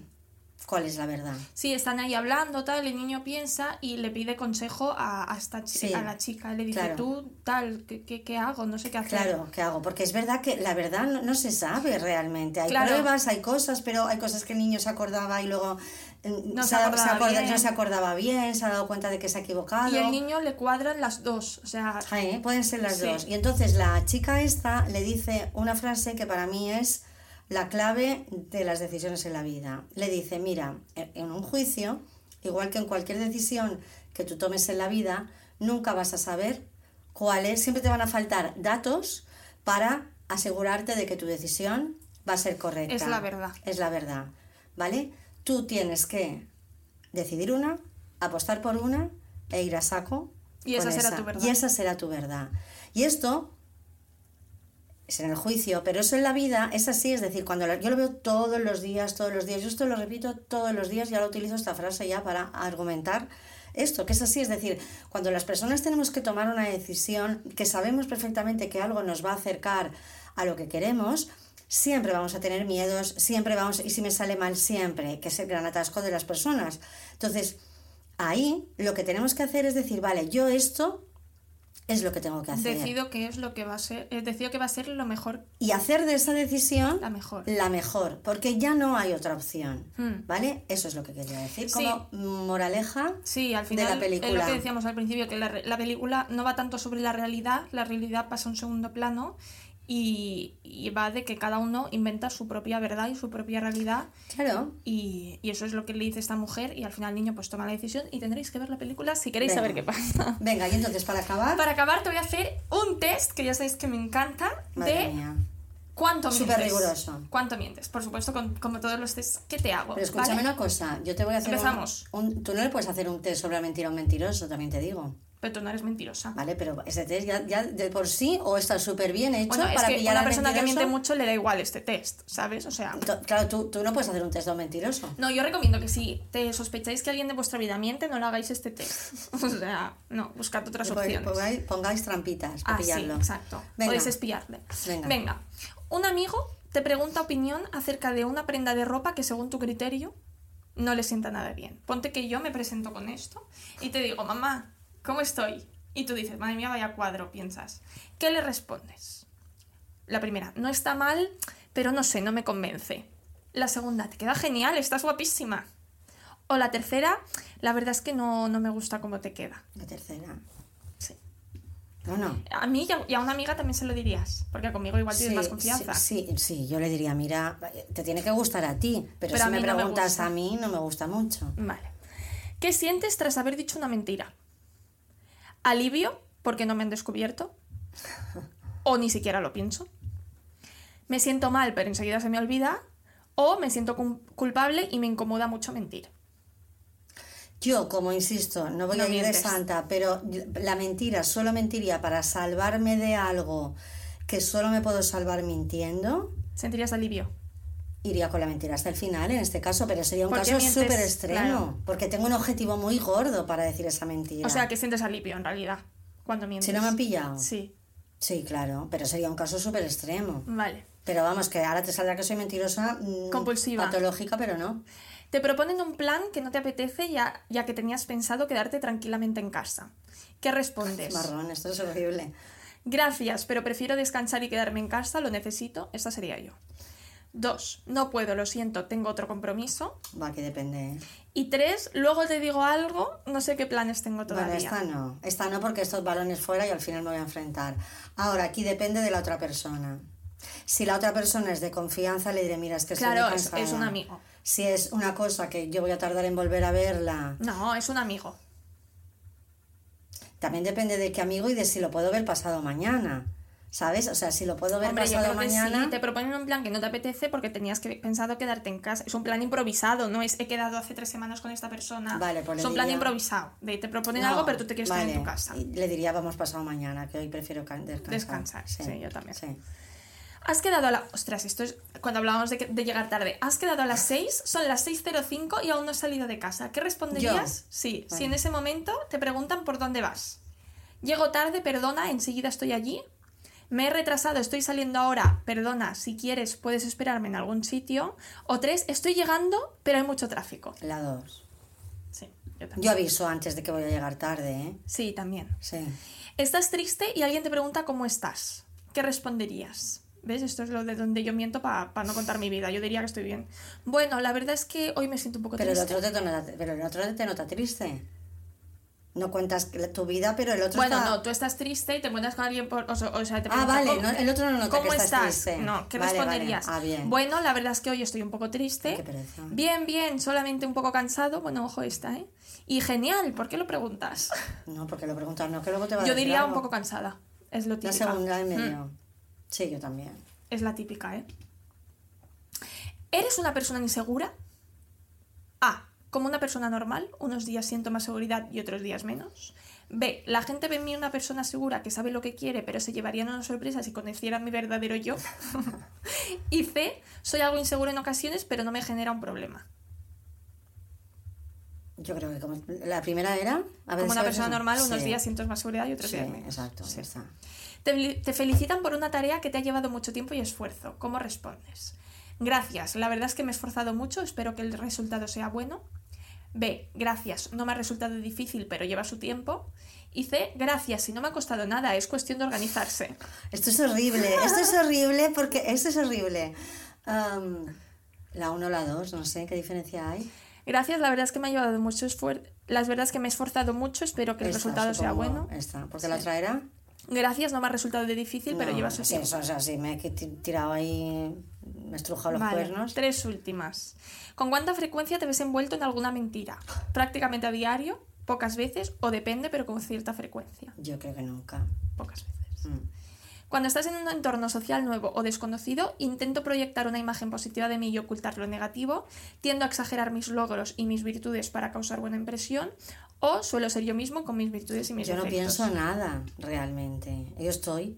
Speaker 1: ¿cuál es la verdad?
Speaker 2: Sí, están ahí hablando, tal, el niño piensa y le pide consejo a, a esta
Speaker 1: Sí,
Speaker 2: a la chica. Le dice,
Speaker 1: claro.
Speaker 2: tú, tal, ¿qué, qué, qué hago? No sé qué hacer.
Speaker 1: Claro, ¿qué hago? Porque es verdad que la verdad no, no se sabe realmente. Hay
Speaker 2: Claro.
Speaker 1: pruebas, hay cosas, pero hay cosas que el niño se acordaba y luego eh,
Speaker 2: No se acordaba
Speaker 1: acorda-
Speaker 2: bien.
Speaker 1: no se acordaba bien, se ha dado cuenta de que se ha equivocado.
Speaker 2: Y el niño le cuadran las dos. O sea,
Speaker 1: Sí, pueden ser las
Speaker 2: Sí.
Speaker 1: dos. Y entonces la chica esta le dice una frase que para mí es la clave de las decisiones en la vida. Le dice, mira, en un juicio, igual que en cualquier decisión que tú tomes en la vida, nunca vas a saber cuál es, siempre te van a faltar datos para asegurarte de que tu decisión va a ser correcta.
Speaker 2: Es la verdad.
Speaker 1: Es la verdad, ¿vale? Tú tienes que decidir una, apostar por una e ir a saco.
Speaker 2: Y esa será tu verdad.
Speaker 1: Y esa será tu verdad. Y esto es en el juicio, pero eso en la vida es así, es decir, cuando yo lo veo todos los días, todos los días, yo esto lo repito todos los días, ya lo utilizo esta frase ya para argumentar esto, que es así, es decir, cuando las personas tenemos que tomar una decisión, que sabemos perfectamente que algo nos va a acercar a lo que queremos, siempre vamos a tener miedos, siempre vamos, y si me sale mal, siempre, que es el gran atasco de las personas. Entonces, ahí lo que tenemos que hacer es decir, vale, yo esto es lo que tengo que hacer.
Speaker 2: decido qué es lo que va a ser. eh, decido que va a ser lo mejor,
Speaker 1: Y hacer de esa decisión
Speaker 2: la mejor.
Speaker 1: la mejor, porque ya no hay otra opción.
Speaker 2: Hmm.
Speaker 1: ¿Vale? Eso es lo que quería decir.
Speaker 2: Sí.
Speaker 1: Como moraleja
Speaker 2: Sí, al
Speaker 1: de
Speaker 2: final
Speaker 1: la
Speaker 2: es lo
Speaker 1: película.
Speaker 2: que decíamos al principio, que la, la película no va tanto sobre la realidad, la realidad pasa a un segundo plano y, y va de que cada uno inventa su propia verdad y su propia realidad
Speaker 1: Claro.
Speaker 2: y, y eso es lo que le dice esta mujer y al final el niño pues toma la decisión y tendréis que ver la película si queréis
Speaker 1: Venga.
Speaker 2: saber qué pasa.
Speaker 1: Venga, y entonces para acabar.
Speaker 2: Para acabar te voy a hacer un test que ya sabéis que me encanta
Speaker 1: Madre
Speaker 2: de
Speaker 1: mía.
Speaker 2: cuánto mientes.
Speaker 1: Súper riguroso.
Speaker 2: ¿Cuánto mientes? Por supuesto, con- como todos los tests que te hago.
Speaker 1: Pero escúchame
Speaker 2: ¿vale?
Speaker 1: una cosa, yo te voy a hacer un-
Speaker 2: Empezamos.
Speaker 1: un, Tú no le puedes hacer un test sobre la mentira a un mentiroso, también te digo.
Speaker 2: Pero tú no eres mentirosa.
Speaker 1: Vale, pero ese test ya, ya de por sí o está súper bien hecho
Speaker 2: Bueno, es
Speaker 1: para
Speaker 2: que
Speaker 1: pillar
Speaker 2: una persona que miente mucho le da igual este test, ¿sabes? O sea...
Speaker 1: Claro, tú, tú no puedes hacer un test de un mentiroso.
Speaker 2: No, yo recomiendo que si te sospecháis que alguien de vuestra vida miente, no le hagáis este test. O sea, no, buscad otras opciones.
Speaker 1: pongáis, pongáis trampitas para
Speaker 2: Ah, sí,
Speaker 1: pillarlo.
Speaker 2: exacto.
Speaker 1: Venga.
Speaker 2: Podéis espiarle.
Speaker 1: Venga.
Speaker 2: un amigo te pregunta opinión acerca de una prenda de ropa que según tu criterio no le sienta nada bien. Ponte que yo me presento con esto y te digo, mamá, ¿cómo estoy? Y tú dices, madre mía, vaya cuadro, piensas. ¿Qué le respondes? La primera, no está mal, pero no sé, no me convence. La segunda, te queda genial, estás guapísima. O la tercera, la verdad es que no, no me gusta cómo te queda.
Speaker 1: La tercera.
Speaker 2: Sí.
Speaker 1: No, no.
Speaker 2: A mí y a- una amiga también se lo dirías, porque conmigo igual tienes
Speaker 1: Sí,
Speaker 2: más confianza.
Speaker 1: Sí, sí, sí, yo le diría, mira, te tiene que gustar a ti, pero,
Speaker 2: Pero
Speaker 1: si
Speaker 2: a
Speaker 1: me
Speaker 2: mí no me
Speaker 1: preguntas a mí, no me gusta mucho.
Speaker 2: Vale. ¿Qué sientes tras haber dicho una mentira? ¿Alivio porque no me han descubierto? ¿O ni siquiera lo pienso? ¿Me siento mal pero enseguida se me olvida? ¿O me siento culpable y me incomoda mucho mentir?
Speaker 1: Yo, como insisto, no voy
Speaker 2: No
Speaker 1: a ir de santa, pero la mentira solo mentiría para salvarme de algo que solo me puedo salvar mintiendo.
Speaker 2: ¿Sentirías alivio?
Speaker 1: Iría con la mentira hasta el final en este caso, pero sería un
Speaker 2: ¿Por qué
Speaker 1: caso súper extremo,
Speaker 2: Claro.
Speaker 1: porque tengo un objetivo muy gordo para decir esa mentira.
Speaker 2: O sea, que sientes alivio en realidad cuando mientes.
Speaker 1: si no me han pillado.
Speaker 2: Sí,
Speaker 1: Sí, claro, pero sería un caso súper extremo.
Speaker 2: vale.
Speaker 1: Pero vamos, que ahora te saldrá que soy mentirosa. mm,
Speaker 2: Compulsiva.
Speaker 1: Patológica, pero no.
Speaker 2: Te proponen un plan que no te apetece ya, ya que tenías pensado quedarte tranquilamente en casa. ¿Qué respondes?
Speaker 1: Marrón, esto es horrible.
Speaker 2: Gracias, pero prefiero descansar y quedarme en casa, lo necesito. Esta sería yo. Dos, no puedo, lo siento, tengo otro compromiso.
Speaker 1: Va, que depende.
Speaker 2: Y tres, luego te digo algo, no sé qué planes tengo todavía.
Speaker 1: Bueno, esta no. Esta no porque estos balones fuera y al final me voy a enfrentar. Ahora, aquí depende de la otra persona. Si la otra persona es de confianza, le diré, mira, es que
Speaker 2: Claro, es-
Speaker 1: cansada".
Speaker 2: es un amigo.
Speaker 1: Si es una cosa que yo voy a tardar en volver a verla,
Speaker 2: No, es un amigo.
Speaker 1: también depende de qué amigo y de si lo puedo ver pasado mañana. ¿Sabes? O sea, si lo puedo ver
Speaker 2: Hombre, yo
Speaker 1: pasado
Speaker 2: que
Speaker 1: mañana.
Speaker 2: sí, te proponen un plan que no te apetece porque tenías que pensado quedarte en casa. Es un plan improvisado, no es he quedado hace tres semanas con esta persona.
Speaker 1: Vale, pues
Speaker 2: es un plan improvisado. De te proponen
Speaker 1: No,
Speaker 2: algo, pero tú te quieres quedar en
Speaker 1: vale.
Speaker 2: tu casa.
Speaker 1: Y Le diría, vamos pasado mañana, que hoy prefiero ca- descansar.
Speaker 2: Descansar, sí, yo también.
Speaker 1: Sí.
Speaker 2: Has quedado a la... Ostras, esto es cuando hablábamos de, que- de llegar tarde. Has quedado a las 6, son las 6.05 y aún no has salido de casa. ¿Qué responderías? Sí, si
Speaker 1: Vale.
Speaker 2: en ese momento te preguntan por dónde vas. Llego tarde, perdona, enseguida estoy allí. Me he retrasado, estoy saliendo ahora, perdona, si quieres puedes esperarme en algún sitio. O tres, estoy llegando, pero hay mucho tráfico.
Speaker 1: La dos.
Speaker 2: Sí, yo también.
Speaker 1: Yo aviso antes de que voy a llegar tarde, ¿eh?
Speaker 2: Sí, también.
Speaker 1: Sí.
Speaker 2: Estás triste y alguien te pregunta cómo estás. ¿Qué responderías? ¿Ves? Esto es lo de donde yo miento para no contar mi vida. Yo diría que estoy bien. Bueno, la verdad es que hoy me siento un poco
Speaker 1: Pero el,
Speaker 2: triste.
Speaker 1: otro te nota, pero el otro te nota triste. No cuentas tu vida, pero el otro
Speaker 2: Bueno,
Speaker 1: está...
Speaker 2: no, tú estás triste y te encuentras con alguien por... O sea, te
Speaker 1: Ah, vale,
Speaker 2: ¿cómo-
Speaker 1: no- el otro no nota
Speaker 2: ¿Cómo
Speaker 1: que estás
Speaker 2: estás?
Speaker 1: triste.
Speaker 2: No, ¿qué
Speaker 1: Vale, vale.
Speaker 2: responderías?
Speaker 1: Ah, bien.
Speaker 2: Bueno, la verdad es que hoy estoy un poco triste.
Speaker 1: Ay, qué pereza.
Speaker 2: Bien, bien, solamente un poco cansado. Bueno, ojo esta, ¿eh? Y genial, ¿por qué lo preguntas?
Speaker 1: No, porque lo preguntas, no, que luego te va a
Speaker 2: Yo
Speaker 1: decir
Speaker 2: diría un poco cansada. Es lo
Speaker 1: La
Speaker 2: típico.
Speaker 1: segunda en
Speaker 2: Mm.
Speaker 1: medio. Sí, yo también.
Speaker 2: Es la típica, ¿eh? ¿Eres una persona insegura? Como una persona normal, unos días siento más seguridad y otros días menos. B. La gente ve en mí una persona segura que sabe lo que quiere, pero se llevarían una sorpresa si conocieran mi verdadero yo. y C. Soy algo inseguro en ocasiones, pero no me genera un problema.
Speaker 1: Yo creo que como... La primera era... A ver,
Speaker 2: Como una
Speaker 1: ¿sabes
Speaker 2: persona
Speaker 1: eso?
Speaker 2: normal, unos
Speaker 1: Sí.
Speaker 2: días siento más seguridad y otros
Speaker 1: Sí,
Speaker 2: días menos.
Speaker 1: exacto,
Speaker 2: Sí.
Speaker 1: está.
Speaker 2: Te felicitan por una tarea que te ha llevado mucho tiempo y esfuerzo. ¿Cómo respondes? Gracias, la verdad es que me he esforzado mucho, espero que el resultado sea bueno. B, gracias, no me ha resultado difícil, pero lleva su tiempo. Y C, gracias, si no me ha costado nada, es cuestión de organizarse.
Speaker 1: Esto es horrible, esto es horrible porque esto es horrible. La 1 o la 2, no sé qué diferencia hay.
Speaker 2: Gracias, la verdad es que me ha llevado mucho esfuerzo. Las verdad es que me he esforzado mucho, espero que el
Speaker 1: Esta,
Speaker 2: resultado sea bueno.
Speaker 1: Esta, porque la otra era...
Speaker 2: Gracias, no me ha resultado de difícil, pero lleva su
Speaker 1: sí,
Speaker 2: tiempo.
Speaker 1: eso, o sea, sí, me he ti- tirado ahí, me he estrujado los
Speaker 2: Vale,
Speaker 1: cuernos.
Speaker 2: Tres últimas. ¿Con cuánta frecuencia te ves envuelto en alguna mentira? ¿Prácticamente a diario? ¿Pocas veces? ¿O depende, pero con cierta frecuencia?
Speaker 1: Yo creo que nunca.
Speaker 2: Pocas veces.
Speaker 1: Mm.
Speaker 2: Cuando estás en un entorno social nuevo o desconocido, intento proyectar una imagen positiva de mí y ocultar lo negativo, tiendo a exagerar mis logros y mis virtudes para causar buena impresión, O suelo ser yo mismo con mis virtudes y mis
Speaker 1: Yo no pienso nada, realmente. Yo estoy.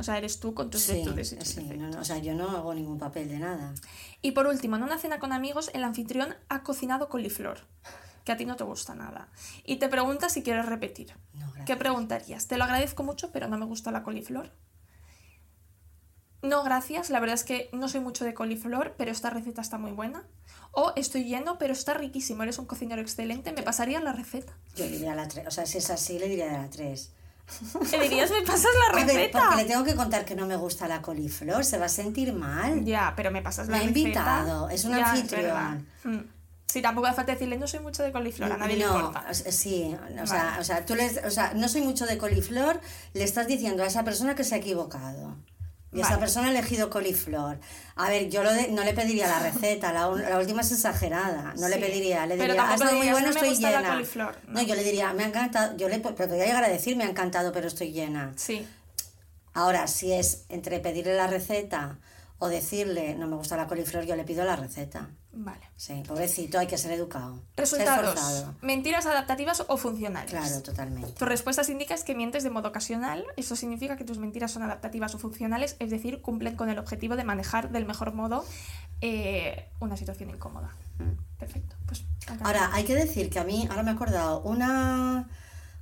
Speaker 2: O sea, eres tú con tus
Speaker 1: Sí,
Speaker 2: virtudes y tus
Speaker 1: sí, no, no, o sea, yo no hago ningún papel de nada.
Speaker 2: Y por último, en una cena con amigos, el anfitrión ha cocinado coliflor, que a ti no te gusta nada. Y te pregunta si quieres repetir.
Speaker 1: No, gracias.
Speaker 2: ¿Qué preguntarías? Te lo agradezco mucho, pero no me gusta la coliflor. No, gracias. La verdad es que no soy mucho de coliflor, pero esta receta está muy buena. O estoy lleno, pero está riquísimo. Eres un cocinero excelente. ¿Me pasarías la receta?
Speaker 1: Yo diría la 3. O sea, si es así, le diría de la 3.
Speaker 2: ¿Qué dirías? ¿Me pasas la
Speaker 1: A ver,
Speaker 2: receta?
Speaker 1: porque le tengo que contar que no me gusta la coliflor, se va a sentir mal.
Speaker 2: Ya, pero me pasas la
Speaker 1: Me ha
Speaker 2: receta.
Speaker 1: invitado, es un
Speaker 2: Ya,
Speaker 1: anfitrión.
Speaker 2: verdad. Mm. Sí, tampoco hace falta decirle, no soy mucho de coliflor, a nadie le
Speaker 1: no,
Speaker 2: importa.
Speaker 1: o sea, sí, o sea,
Speaker 2: Vale.
Speaker 1: o sea, tú les, o sea, no soy mucho de coliflor, le estás diciendo a esa persona que se ha equivocado. Y esa
Speaker 2: Vale.
Speaker 1: persona ha elegido coliflor. A ver, yo lo de- no le pediría la receta, la, última es exagerada. No le pediría, le diría, ha
Speaker 2: tampoco
Speaker 1: estado muy bueno,
Speaker 2: "No me
Speaker 1: estoy llena.
Speaker 2: coliflor",
Speaker 1: No.
Speaker 2: no.
Speaker 1: yo le diría, me ha encantado, yo le pero podría llegar a decir, me ha encantado, pero estoy llena.
Speaker 2: Sí.
Speaker 1: Ahora, si es entre pedirle la receta o decirle, no me gusta la coliflor, yo le pido la receta.
Speaker 2: Vale.
Speaker 1: Sí, pobrecito, hay que ser educado. Ser
Speaker 2: Resultados.
Speaker 1: forzado.
Speaker 2: Mentiras adaptativas o funcionales.
Speaker 1: Claro, totalmente.
Speaker 2: Tus respuestas indican que mientes de modo ocasional. Eso significa que tus mentiras son adaptativas o funcionales, es decir, cumplen con el objetivo de manejar del mejor modo eh, una situación incómoda. Perfecto. Pues.
Speaker 1: Ahora, hay que decir que a mí, ahora me he acordado, una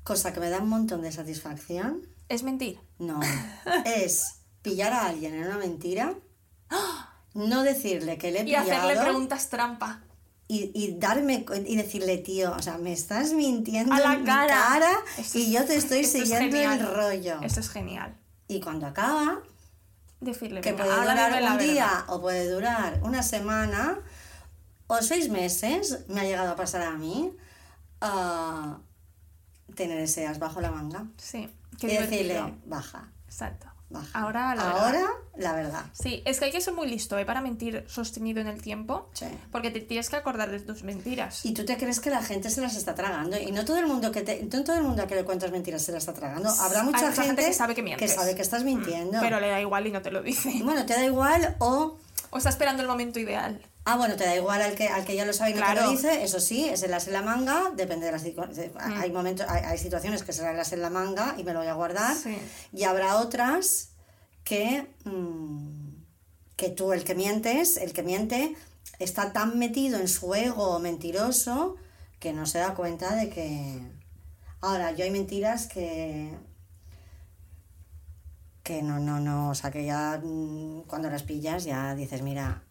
Speaker 1: cosa que me da un montón de satisfacción,
Speaker 2: es mentir.
Speaker 1: no, es pillar a alguien en una mentira, no decirle que le he
Speaker 2: Y
Speaker 1: pillado
Speaker 2: hacerle preguntas trampa.
Speaker 1: y, y darme y decirle, tío, o sea, me estás mintiendo
Speaker 2: A la
Speaker 1: en mi
Speaker 2: cara.
Speaker 1: cara
Speaker 2: Esto
Speaker 1: y yo te estoy
Speaker 2: esto es
Speaker 1: siguiendo el rollo.
Speaker 2: Eso es genial.
Speaker 1: Y cuando acaba,
Speaker 2: Decirle
Speaker 1: que
Speaker 2: "Venga,
Speaker 1: puede durar
Speaker 2: la
Speaker 1: un
Speaker 2: verdad".
Speaker 1: día o puede durar una semana o seis meses, me ha llegado a pasar a mí, a tener ese as bajo la manga
Speaker 2: Sí.
Speaker 1: y decirle, baja,
Speaker 2: Exacto.
Speaker 1: Baja.
Speaker 2: Ahora la
Speaker 1: Ahora
Speaker 2: verdad.
Speaker 1: la verdad.
Speaker 2: Sí, es que hay que ser muy listo ¿eh? para mentir sostenido en el tiempo.
Speaker 1: Sí.
Speaker 2: Porque te tienes que acordar de tus mentiras.
Speaker 1: Y tú te crees que la gente se las está tragando y no todo el mundo que te, no todo el mundo a que le cuentas mentiras se las está tragando. Habrá
Speaker 2: Hay
Speaker 1: mucha
Speaker 2: gente
Speaker 1: gente,
Speaker 2: que sabe que mientes.
Speaker 1: sabe que estás mintiendo.
Speaker 2: Pero le da igual y no te lo dice.
Speaker 1: Bueno, te da igual o
Speaker 2: O está esperando el momento ideal.
Speaker 1: Ah, bueno, te da igual al que, al que ya lo sabe y no te
Speaker 2: Claro.
Speaker 1: lo dice, eso sí, es el as en la manga, depende de las de-
Speaker 2: Mm.
Speaker 1: Hay momentos, hay, hay situaciones que será el as en la manga y me lo voy a guardar.
Speaker 2: Sí.
Speaker 1: Y habrá otras que, mm, que tú, el que mientes, el que miente, está tan metido en su ego mentiroso que no se da cuenta de que. Ahora, yo hay mentiras que. Que no, no, no, o sea, que ya mm, cuando las pillas ya dices, mira,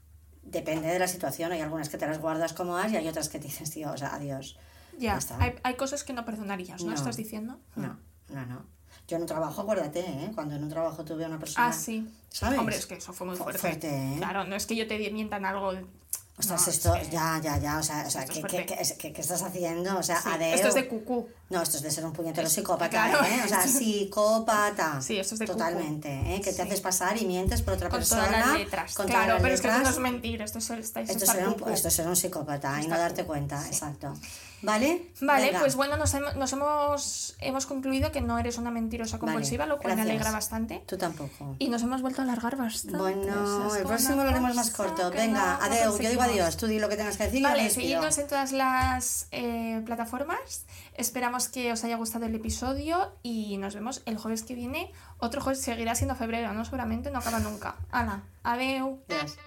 Speaker 1: depende de la situación, hay algunas que te las guardas como as y hay otras que te dices, tío, o sea, adiós.
Speaker 2: Ya, hay, hay cosas que no perdonarías, ¿no?
Speaker 1: No.
Speaker 2: ¿Estás diciendo?
Speaker 1: No, no, no. Yo en un trabajo, acuérdate, ¿eh? Cuando en un trabajo tuve a una persona...
Speaker 2: Ah, sí.
Speaker 1: ¿Sabes?
Speaker 2: Hombre, es que eso fue muy
Speaker 1: Fu-
Speaker 2: fuerte.
Speaker 1: fuerte, ¿eh?
Speaker 2: Claro, no es que yo te mientan algo.
Speaker 1: Ostras,
Speaker 2: No,
Speaker 1: esto,
Speaker 2: es que-
Speaker 1: ya, ya, ya, o sea, o sea
Speaker 2: Esto
Speaker 1: ¿qué, qué, qué, qué- estás haciendo? O sea,
Speaker 2: Sí,
Speaker 1: adeo.
Speaker 2: Esto es de cucú.
Speaker 1: No, esto es de ser un puñetero
Speaker 2: Es-
Speaker 1: psicópata,
Speaker 2: claro.
Speaker 1: ¿eh? O sea, psicópata.
Speaker 2: Sí, esto es de cucú.
Speaker 1: Totalmente, ¿eh? Que te
Speaker 2: Sí.
Speaker 1: haces pasar y mientes por otra
Speaker 2: Con
Speaker 1: persona.
Speaker 2: todas las letras.
Speaker 1: con todas
Speaker 2: claro,
Speaker 1: las
Speaker 2: pero es que esto no
Speaker 1: letras.
Speaker 2: es mentir, esto es, esto es
Speaker 1: Esto es ser un,
Speaker 2: cucú.
Speaker 1: esto es ser un psicópata y no darte
Speaker 2: cucú,
Speaker 1: cuenta,
Speaker 2: sí.
Speaker 1: exacto. ¿Vale?
Speaker 2: Vale,
Speaker 1: Venga.
Speaker 2: pues bueno, nos, hem- nos hemos, hemos concluido que no eres una mentirosa compulsiva,
Speaker 1: Vale,
Speaker 2: lo cual me alegra bastante.
Speaker 1: Tú tampoco.
Speaker 2: Y nos hemos vuelto a alargar bastante.
Speaker 1: Bueno, el próximo lo haremos más corto. Venga,
Speaker 2: no-
Speaker 1: adeu. Yo digo adiós. Tú di lo que tengas que decir
Speaker 2: Vale, seguidnos en todas las eh, plataformas. Esperamos que os haya gustado el episodio y nos vemos el jueves que viene. Otro jueves seguirá siendo febrero, ¿no? Seguramente no acaba nunca. Hala, adeu.
Speaker 1: Adiós.